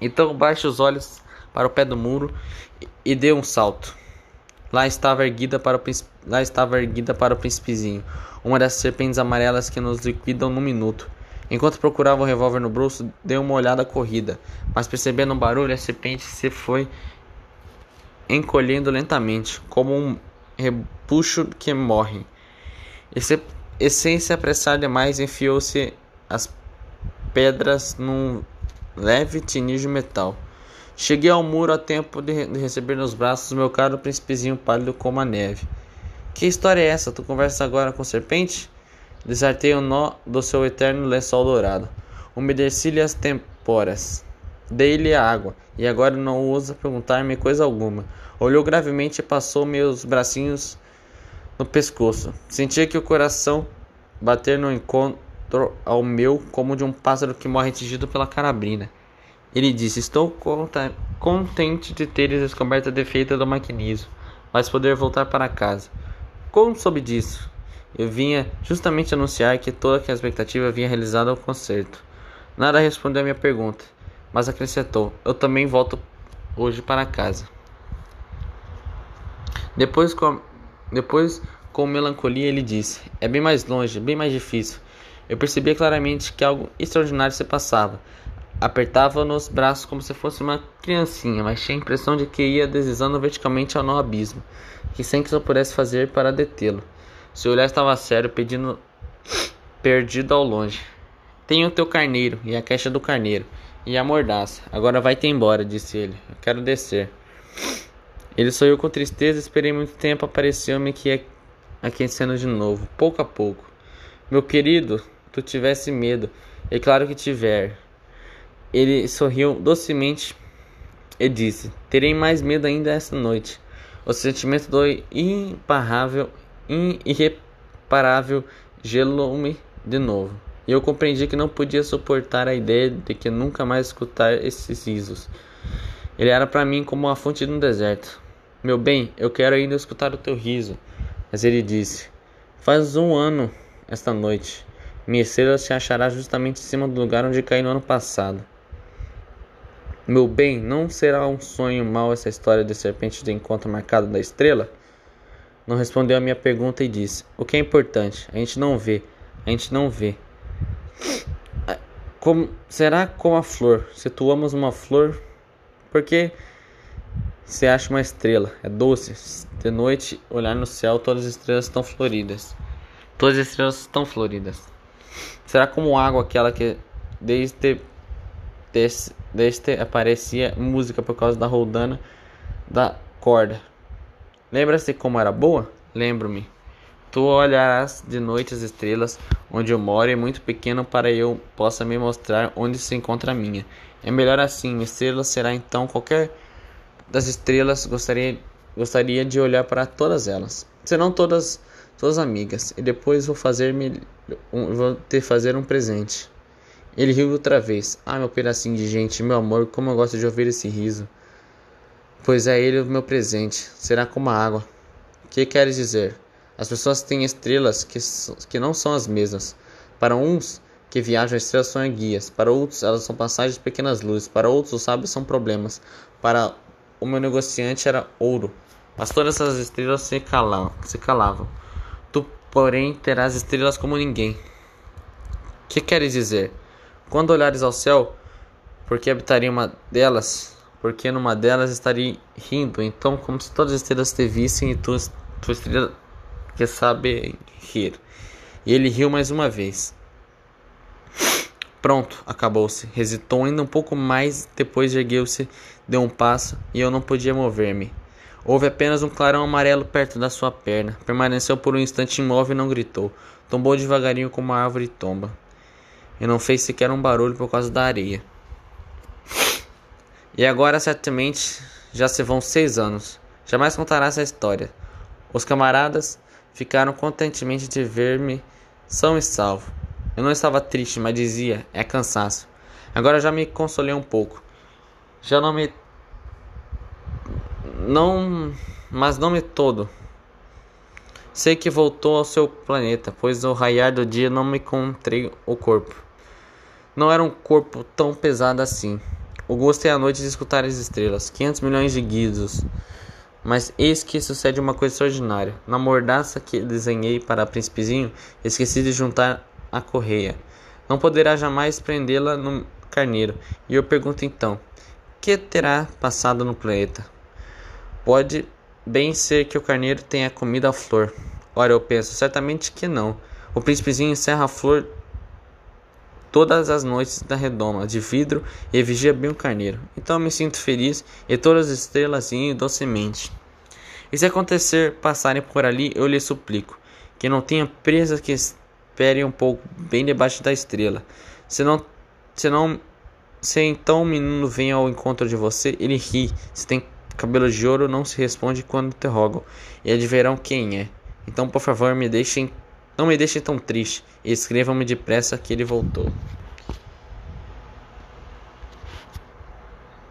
S1: Então baixe os olhos para o pé do muro e, dê um salto. Lá estava erguida para o lá estava erguida para o príncipezinho, uma das serpentes amarelas que nos liquidam num minuto. Enquanto procurava o revólver no bolso, dei uma olhada corrida, mas percebendo um barulho, a serpente se foi encolhendo lentamente, como um repuxo que morre. Esse, essência apressar demais enfiou-se as pedras num leve tinir de metal. Cheguei ao muro a tempo de, de receber nos braços meu caro príncipezinho pálido como a neve. Que história é essa? Tu conversas agora com serpente? Desartei o nó do seu eterno lençol dourado. Umedeci-lhe as temporas. Dei-lhe a água, e agora não ousa perguntar-me coisa alguma. Olhou gravemente e passou meus bracinhos no pescoço. Sentia que o coração bater no encontro ao meu como de um pássaro que morre atingido pela carabrina. Ele disse: Estou contente de teres descoberto a defeita do maquinismo, mas poder voltar para casa. Como soube disso? Eu vinha justamente anunciar que toda a expectativa havia realizado o concerto. Nada respondeu à minha pergunta, mas acrescentou: Eu também volto hoje para casa. Depois, com, depois, com melancolia, ele disse: É bem mais longe, bem mais difícil. Eu percebia claramente que algo extraordinário se passava. Apertava nos braços como se fosse uma criancinha, mas tinha a impressão de que ia deslizando verticalmente ao abismo, que sem que eu pudesse fazer para detê-lo. Seu olhar estava sério, pedindo perdido ao longe. Tenho o teu carneiro e a caixa do carneiro e a mordaça. Agora vai-te embora, disse ele. Eu quero descer. Ele sorriu com tristeza, esperei muito tempo, apareceu-me que aquecendo de novo, pouco a pouco. Meu querido, tu tivesse medo, é claro que tiver. Ele sorriu docemente e disse: Terei mais medo ainda esta noite. O sentimento do imparável, irreparável gelou-me de novo. E eu compreendi que não podia suportar a ideia de que nunca mais escutar esses risos. Ele era para mim como uma fonte no deserto. Meu bem, eu quero ainda escutar o teu riso. Mas ele disse: Faz um ano esta noite. Minha estrela se achará justamente em cima do lugar onde caí no ano passado. Meu bem, não será um sonho mau essa história de serpente de encontro marcado da estrela? Não respondeu a minha pergunta e disse: O que é importante? A gente não vê. A gente não vê. Como, será como a flor? Se tu amas uma flor, por que você acha uma estrela? É doce. De noite, olhar no céu, todas as estrelas estão floridas. Todas as estrelas estão floridas. Será como água aquela que desde deste, deste aparecia música por causa da roldana da corda. Lembra-se como era boa? Lembro-me. Tu olharás de noite as estrelas onde eu moro é muito pequeno para eu possa me mostrar onde se encontra a minha. É melhor assim, minha estrela será então qualquer das estrelas gostaria gostaria de olhar para todas elas. Serão todas todas amigas e depois vou fazer me um, vou te fazer um presente. Ele riu outra vez. Ah, meu pedacinho de gente, meu amor, como eu gosto de ouvir esse riso. Pois é ele o meu presente. Será como a água. Que queres dizer? As pessoas têm estrelas que, que não são as mesmas. Para uns que viajam, estrelas são guias. Para outros, elas são passagens de pequenas luzes. Para outros, os sábios são problemas. Para o meu negociante era ouro. Mas todas essas estrelas se calavam. Se calavam. Tu, porém, terás estrelas como ninguém. Que queres dizer? Quando olhares ao céu, porque habitaria uma delas, porque numa delas estaria rindo, então como se todas as estrelas te vissem e tu, tu estrela que sabe rir. E ele riu mais uma vez. Pronto, acabou-se. Hesitou ainda um pouco mais, depois ergueu-se, deu um passo e eu não podia mover-me. Houve apenas um clarão amarelo perto da sua perna. Permaneceu por um instante imóvel e não gritou. Tombou devagarinho como uma árvore tomba e não fez sequer um barulho por causa da areia. E agora, certamente, já se vão seis anos. Jamais contará essa história. Os camaradas ficaram contentemente de ver-me são e salvo. Eu não estava triste, mas dizia: é cansaço. Agora já me consolei um pouco. Já não me. Não. Mas não me todo. Sei que voltou ao seu planeta, pois ao raiar do dia não me encontrei o corpo. Não era um corpo tão pesado assim. O gosto é a noite de escutar as estrelas, 500 milhões de guizos. Mas eis que sucede uma coisa extraordinária. Na mordaça que desenhei para príncipezinho, esqueci de juntar a correia. Não poderá jamais prendê-la no carneiro. E eu pergunto então: que terá passado no planeta? Pode bem ser que o carneiro tenha comido a flor. Ora, eu penso, certamente que não. O príncipezinho encerra a flor todas as noites da redoma de vidro e vigia bem o carneiro. Então me sinto feliz e todas as estrelas riem docemente. E se acontecer passarem por ali, eu lhe suplico que não tenha presas que espere um pouco bem debaixo da estrela. Se não, se não, se então o menino vem ao encontro de você, ele ri. Se tem cabelo de ouro, não se responde quando interrogam, e adverão quem é. Então, por favor, me deixem não me deixe tão triste e escrevam-me depressa que ele voltou.